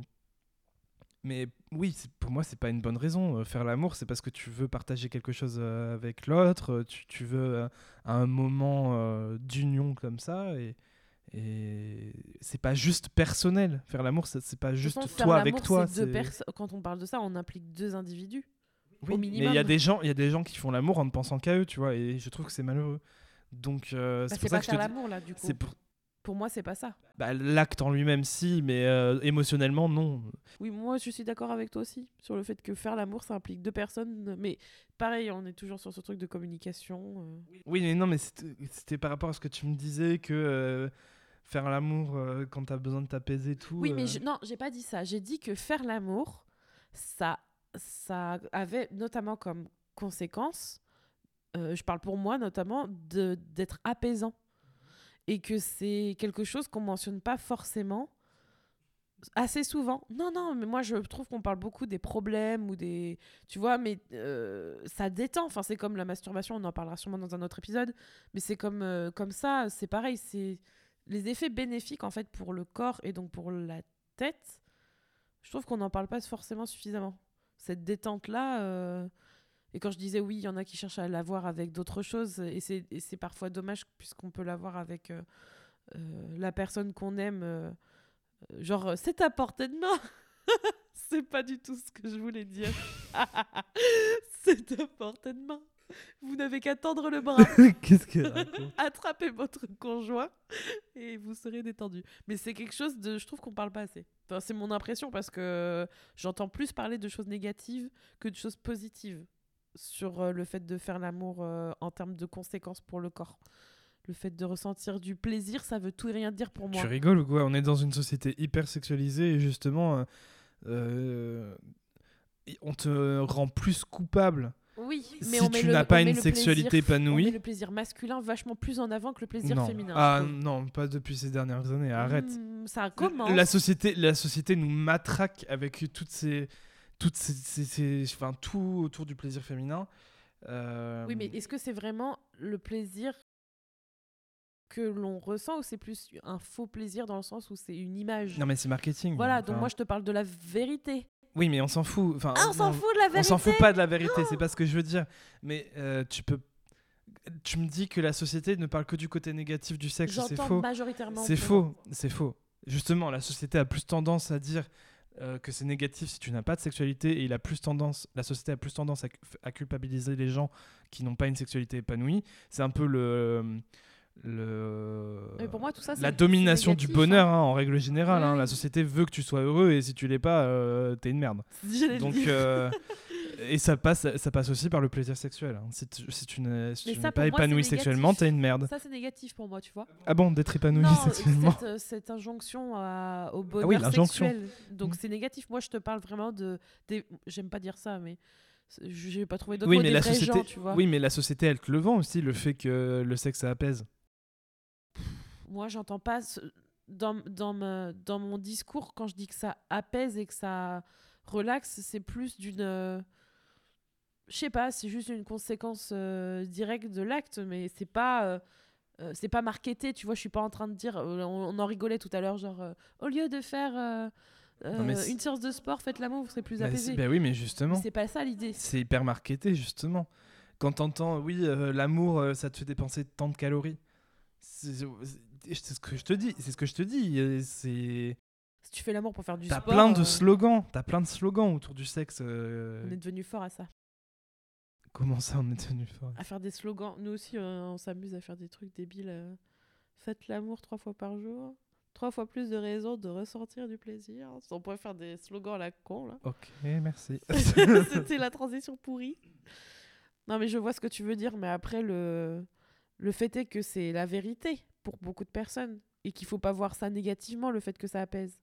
mais oui, pour moi, c'est pas une bonne raison. Euh, Faire l'amour, c'est parce que tu veux partager quelque chose euh, avec l'autre, euh, tu, tu veux un moment d'union comme ça, et, et c'est pas juste personnel. Faire l'amour, c'est pas juste façon, toi avec toi. deux Quand on parle de ça, on implique deux individus. Oui, au mais il y a des gens, il y a des gens qui font l'amour en ne pensant qu'à eux, tu vois, et je trouve que c'est malheureux. Donc euh, Bah, c'est pour ça pas que je te dis. l'amour là, du coup. Pour Pour moi, c'est pas ça. bah, l'acte en lui-même, si, mais euh, émotionnellement, non. Oui, moi, je suis d'accord avec toi aussi sur le fait que faire l'amour, ça implique deux personnes. Mais pareil, on est toujours sur ce truc de communication. euh. Oui, mais non, mais c'était par rapport à ce que tu me disais que euh, faire l'amour quand t'as besoin de t'apaiser et tout. Oui, mais je- non, j'ai pas dit ça. J'ai dit que faire l'amour, ça, ça avait notamment comme conséquence, je parle pour moi notamment, d'être apaisant. Et que c'est quelque chose qu'on mentionne pas forcément assez souvent. Non, non, mais moi je trouve qu'on parle beaucoup des problèmes ou des. Tu vois, mais euh, ça détend. Enfin, c'est comme la masturbation, on en parlera sûrement dans un autre épisode. Mais c'est comme, euh, comme ça, c'est pareil. C'est les effets bénéfiques en fait pour le corps et donc pour la tête. Je trouve qu'on n'en parle pas forcément suffisamment. Cette détente-là. euh, Et quand je disais oui, il y en a qui cherchent à l'avoir avec d'autres choses. Et c'est parfois dommage puisqu'on peut l'avoir avec euh, euh, la personne qu'on aime. euh, Genre, c'est à portée de main. c'est pas du tout ce que je voulais dire. c'est à portée de main. Vous n'avez qu'à tendre le bras, Qu'est-ce que attraper votre conjoint et vous serez détendu. Mais c'est quelque chose de. Je trouve qu'on parle pas assez. Enfin, c'est mon impression parce que j'entends plus parler de choses négatives que de choses positives sur euh, le fait de faire l'amour euh, en termes de conséquences pour le corps. Le fait de ressentir du plaisir, ça veut tout et rien dire pour moi. Tu rigoles ou quoi? On est dans une société hyper sexualisée et justement, euh, on te rend plus coupable Oui, si mais on met tu n'as on pas une sexualité plaisir- On met épanouie. le plaisir masculin vachement plus en avant que le plaisir non. féminin. Ah non, pas depuis ces dernières années. Arrête. Hmm, ça commence. La société, la société nous matraque avec toutes ces, toutes ces, ces- ces- enfin tout autour du plaisir féminin. Euh, Oui, mais est-ce que c'est vraiment le plaisir que l'on ressent ou c'est plus un faux plaisir dans le sens où c'est une image? Non mais c'est marketing. Voilà, donc moi je te parle de la vérité. Oui, mais on s'en fout. Enfin, Ah, on s'en fout de la vérité On s'en fout pas de la vérité, c'est pas ce que je veux dire. Mais euh, tu peux. Tu me dis que la société ne parle que du côté négatif du sexe, c'est faux. majoritairement. C'est faux, c'est faux. Justement, la société a plus tendance à dire euh, que c'est négatif si tu n'as pas de sexualité et il a plus tendance, la société a plus tendance à, cu- à culpabiliser les gens qui n'ont pas une sexualité épanouie. C'est un peu le. Le Mais pour moi, tout ça, c'est- la domination du bonheur hein. hein, en règle générale. Hein. La société veut que tu sois heureux et si tu l'es pas, euh, t'es une merde. Donc, euh, et ça passe, ça passe aussi par le plaisir sexuel. Si tu, si tu n'es si pas épanoui sexuellement, t'es une merde. Ça, c'est négatif pour moi, tu vois. Ah bon, d'être épanoui non, sexuellement cette, euh, cette injonction à- au bonheur oui, sexuel. Donc Mm. c'est négatif. Moi, je te parle vraiment de. des- J'aime pas dire ça, mais j'ai pas trouvé d'autre Oui, mot, mais des la société, gens, tu vois. oui, mais la société, elle te le vend aussi, le fait que le sexe ça apaise. Moi, j'entends pas ce- dans, dans, me- dans mon discours quand je dis que ça apaise et que ça relaxe, c'est plus d'une. euh, Je sais pas, c'est juste une conséquence euh, directe de l'acte, mais c'est pas. euh, c'est pas marketé, tu vois, je suis pas en train de dire, on, on en rigolait tout à l'heure, genre, au lieu de faire Non, une séance de sport, faites l'amour, vous serez plus Bah, apaisé. bah oui, mais justement, c'est pas ça l'idée. c'est hyper marketé, justement. Quand t'entends, oui, l'amour, ça te fait dépenser tant de calories. C'est ce que je te dis, c'est ce que je te dis. euh, C'est Si tu fais l'amour pour faire du t'as sport, plein de euh, slogans, t'as plein de slogans autour du sexe. euh, on est devenu fort à ça. Comment ça, on est tenu fort À faire des slogans. Nous aussi, euh, on s'amuse à faire des trucs débiles. euh. Faites l'amour trois fois par jour. Trois fois plus de raisons de ressentir du plaisir. On pourrait faire des slogans à la con, là. Ok, merci. C'était la transition pourrie. Non, mais je vois ce que tu veux dire, mais après, le, le fait est que c'est la vérité pour beaucoup de personnes et qu'il faut pas voir ça négativement, le fait que ça apaise.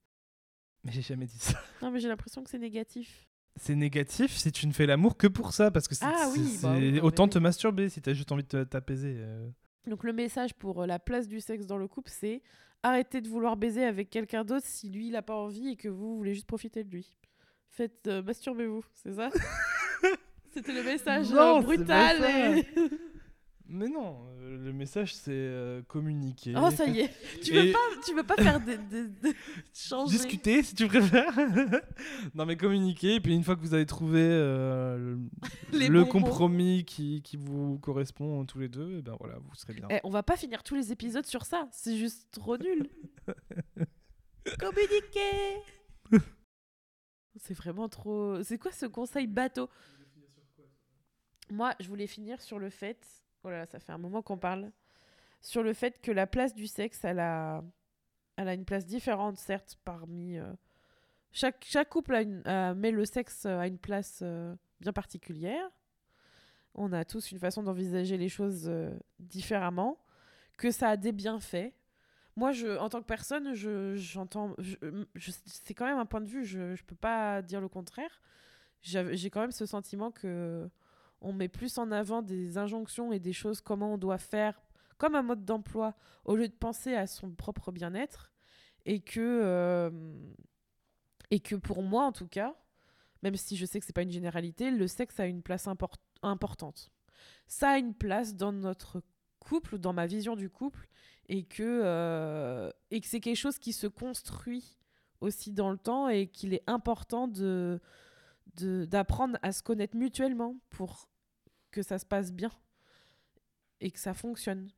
Mais j'ai jamais dit ça. Non, mais j'ai l'impression que c'est négatif. C'est négatif si tu ne fais l'amour que pour ça, parce que c'est Ah oui, bah oui, autant te masturber si t'as juste envie de t'apaiser. euh. Donc, le message pour euh, la place du sexe dans le couple, c'est arrêtez de vouloir baiser avec quelqu'un d'autre si lui, il a pas envie et que vous voulez juste profiter de lui. Faites, euh, masturbez-vous, c'est ça? C'était le message Non, euh, brutal. Mais non, euh, le message c'est euh, communiquer. oh, ça y est. Tu veux Et- pas, tu veux pas faire des, des- changer Discuter si tu préfères. non mais communiquer, et puis une fois que vous avez trouvé euh, le, compromis qui, qui vous correspond tous les deux, et ben voilà, vous serez bien. Eh, on va pas finir tous les épisodes sur ça, c'est juste trop nul. Communiquer C'est vraiment trop. C'est quoi ce conseil bateau? Moi, je voulais finir sur le fait. Oh ça fait un moment qu'on parle. Sur le fait que la place du sexe, elle a, elle une place différente, certes, parmi. euh, Chaque, chaque couple a une, euh, met le sexe à une place euh, bien particulière. On a tous une façon d'envisager les choses euh, différemment, que ça a des bienfaits. Moi, je, en tant que personne, je, j'entends, je, je- c'est quand même un point de vue, je ne peux pas dire le contraire. J'ai quand même ce sentiment que on met plus en avant des injonctions et des choses, comment on doit faire, comme un mode d'emploi, au lieu de penser à son propre bien-être. Et que, euh, et pour moi, en tout cas, même si je sais que c'est pas une généralité, le sexe a une place import- importante. Ça a une place dans notre couple, dans ma vision du couple, et que, euh, et que c'est quelque chose qui se construit aussi dans le temps et qu'il est important de- d'apprendre à se connaître mutuellement pour que ça se passe bien et que ça fonctionne.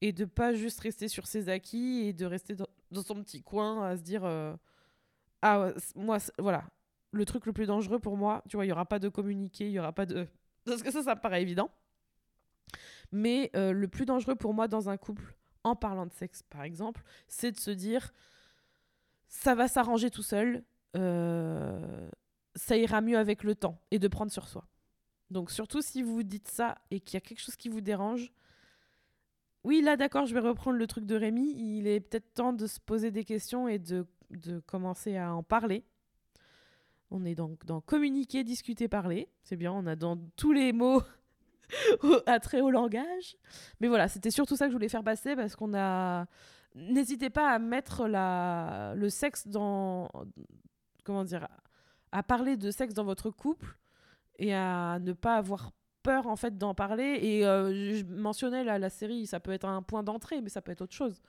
Et de pas juste rester sur ses acquis et de rester dans, son petit coin à se dire euh, Ah, moi, voilà, le truc le plus dangereux pour moi, tu vois, il y aura pas de communiquer, il y aura pas de. Parce que ça, ça me paraît évident. Mais euh, le plus dangereux pour moi dans un couple, en parlant de sexe par exemple, c'est de se dire ça va s'arranger tout seul, euh, ça ira mieux avec le temps et de prendre sur soi. Donc surtout si vous dites ça et qu'il y a quelque chose qui vous dérange, oui là d'accord je vais reprendre le truc de Rémi, il est peut-être temps de se poser des questions et de, de commencer à en parler. On est donc dans communiquer, discuter, parler. C'est bien, on a dans tous les mots attrait au langage. Mais voilà, c'était surtout ça que je voulais faire passer parce qu'on a. N'hésitez pas à mettre la... le sexe dans. Comment dire À parler de sexe dans votre couple et à ne pas avoir peur en fait d'en parler. Et euh, je mentionnais là, la série, ça peut être un point d'entrée, mais ça peut être autre chose.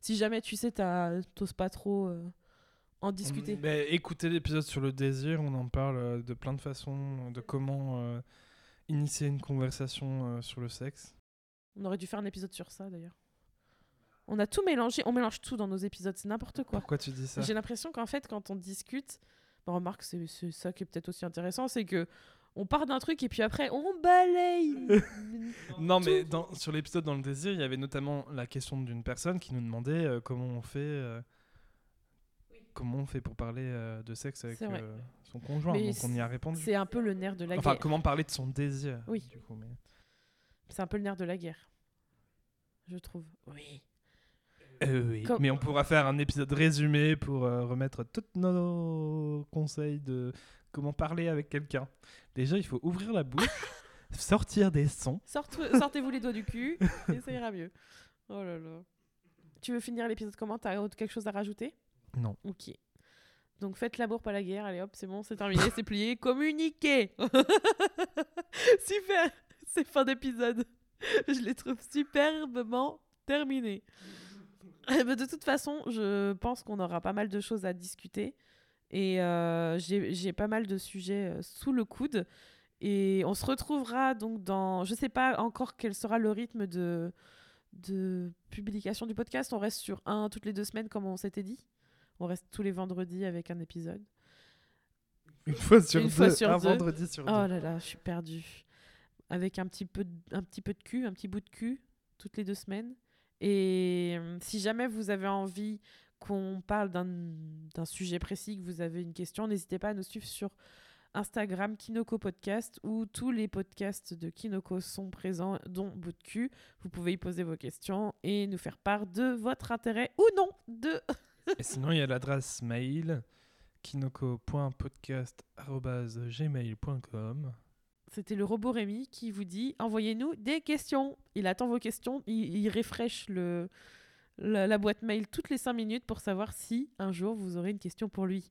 Si jamais tu sais, t'as- t'oses pas trop euh, en discuter. On- mais écoutez l'épisode sur le désir, on en parle euh, de plein de façons, de comment euh, initier une conversation sur le sexe. On aurait dû faire un épisode sur ça d'ailleurs. On a tout mélangé, on mélange tout dans nos épisodes, c'est n'importe quoi. Pourquoi tu dis ça? J'ai l'impression qu'en fait, quand on discute, bah, remarque, c'est ça qui est peut-être aussi intéressant, c'est que on part d'un truc et puis après on balaye. Non, mais dans- sur l'épisode dans le désir, il y avait notamment la question d'une personne qui nous demandait euh, comment on fait, euh, comment on fait pour parler euh, de sexe avec euh, son conjoint. Mais Donc on y a répondu. c'est un peu le nerf de la Enfin, guerre. comment parler de son désir. Oui. Du coup, mais... C'est un peu le nerf de la guerre, je trouve. Oui. Euh, oui. Comme- Mais on pourra faire un épisode résumé pour euh, remettre tous nos conseils de comment parler avec quelqu'un. Déjà, il faut ouvrir la bouche, sortir des sons. Sorte- Sortez-vous les doigts du cul et ça ira mieux. Oh là là. Tu veux finir l'épisode comment? T'as quelque chose à rajouter? Non. Ok. Donc faites l'amour, pas la guerre. Allez hop, c'est bon, c'est terminé, c'est plié. Communiquez Super C'est fin d'épisode. Je les trouve superbement terminés. Eh ben, de toute façon, je pense qu'on aura pas mal de choses à discuter. Et euh, j'ai pas mal de sujets euh, sous le coude. Et on se retrouvera donc dans. Je sais pas encore quel sera le rythme de, de publication du podcast. On reste sur un toutes les deux semaines, comme on s'était dit. On reste tous les vendredis avec un épisode. Une fois sur Une deux. fois sur un deux. vendredi sur Oh là là, je suis perdue. avec un petit, peu de, un petit peu de cul, un petit bout de cul, toutes les deux semaines. Et euh, si jamais vous avez envie qu'on parle d'un sujet précis, que vous avez une question, n'hésitez pas à nous suivre sur Instagram Kinoko Podcast où tous les podcasts de Kinoko sont présents, dont Bout de cul. Vous pouvez y poser vos questions et nous faire part de votre intérêt ou non de. et sinon, il y a l'adresse mail kinoko.podcast.gmail.com. C'était le robot Rémi qui vous dit envoyez-nous des questions. Il attend vos questions, il, il refresh le, la, boîte mail toutes les 5 minutes pour savoir si un jour vous aurez une question pour lui.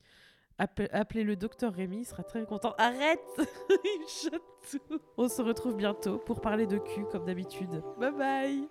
appelez le docteur Rémi, il sera très content. Arrête Il tout. On se retrouve bientôt pour parler de cul comme d'habitude. Bye bye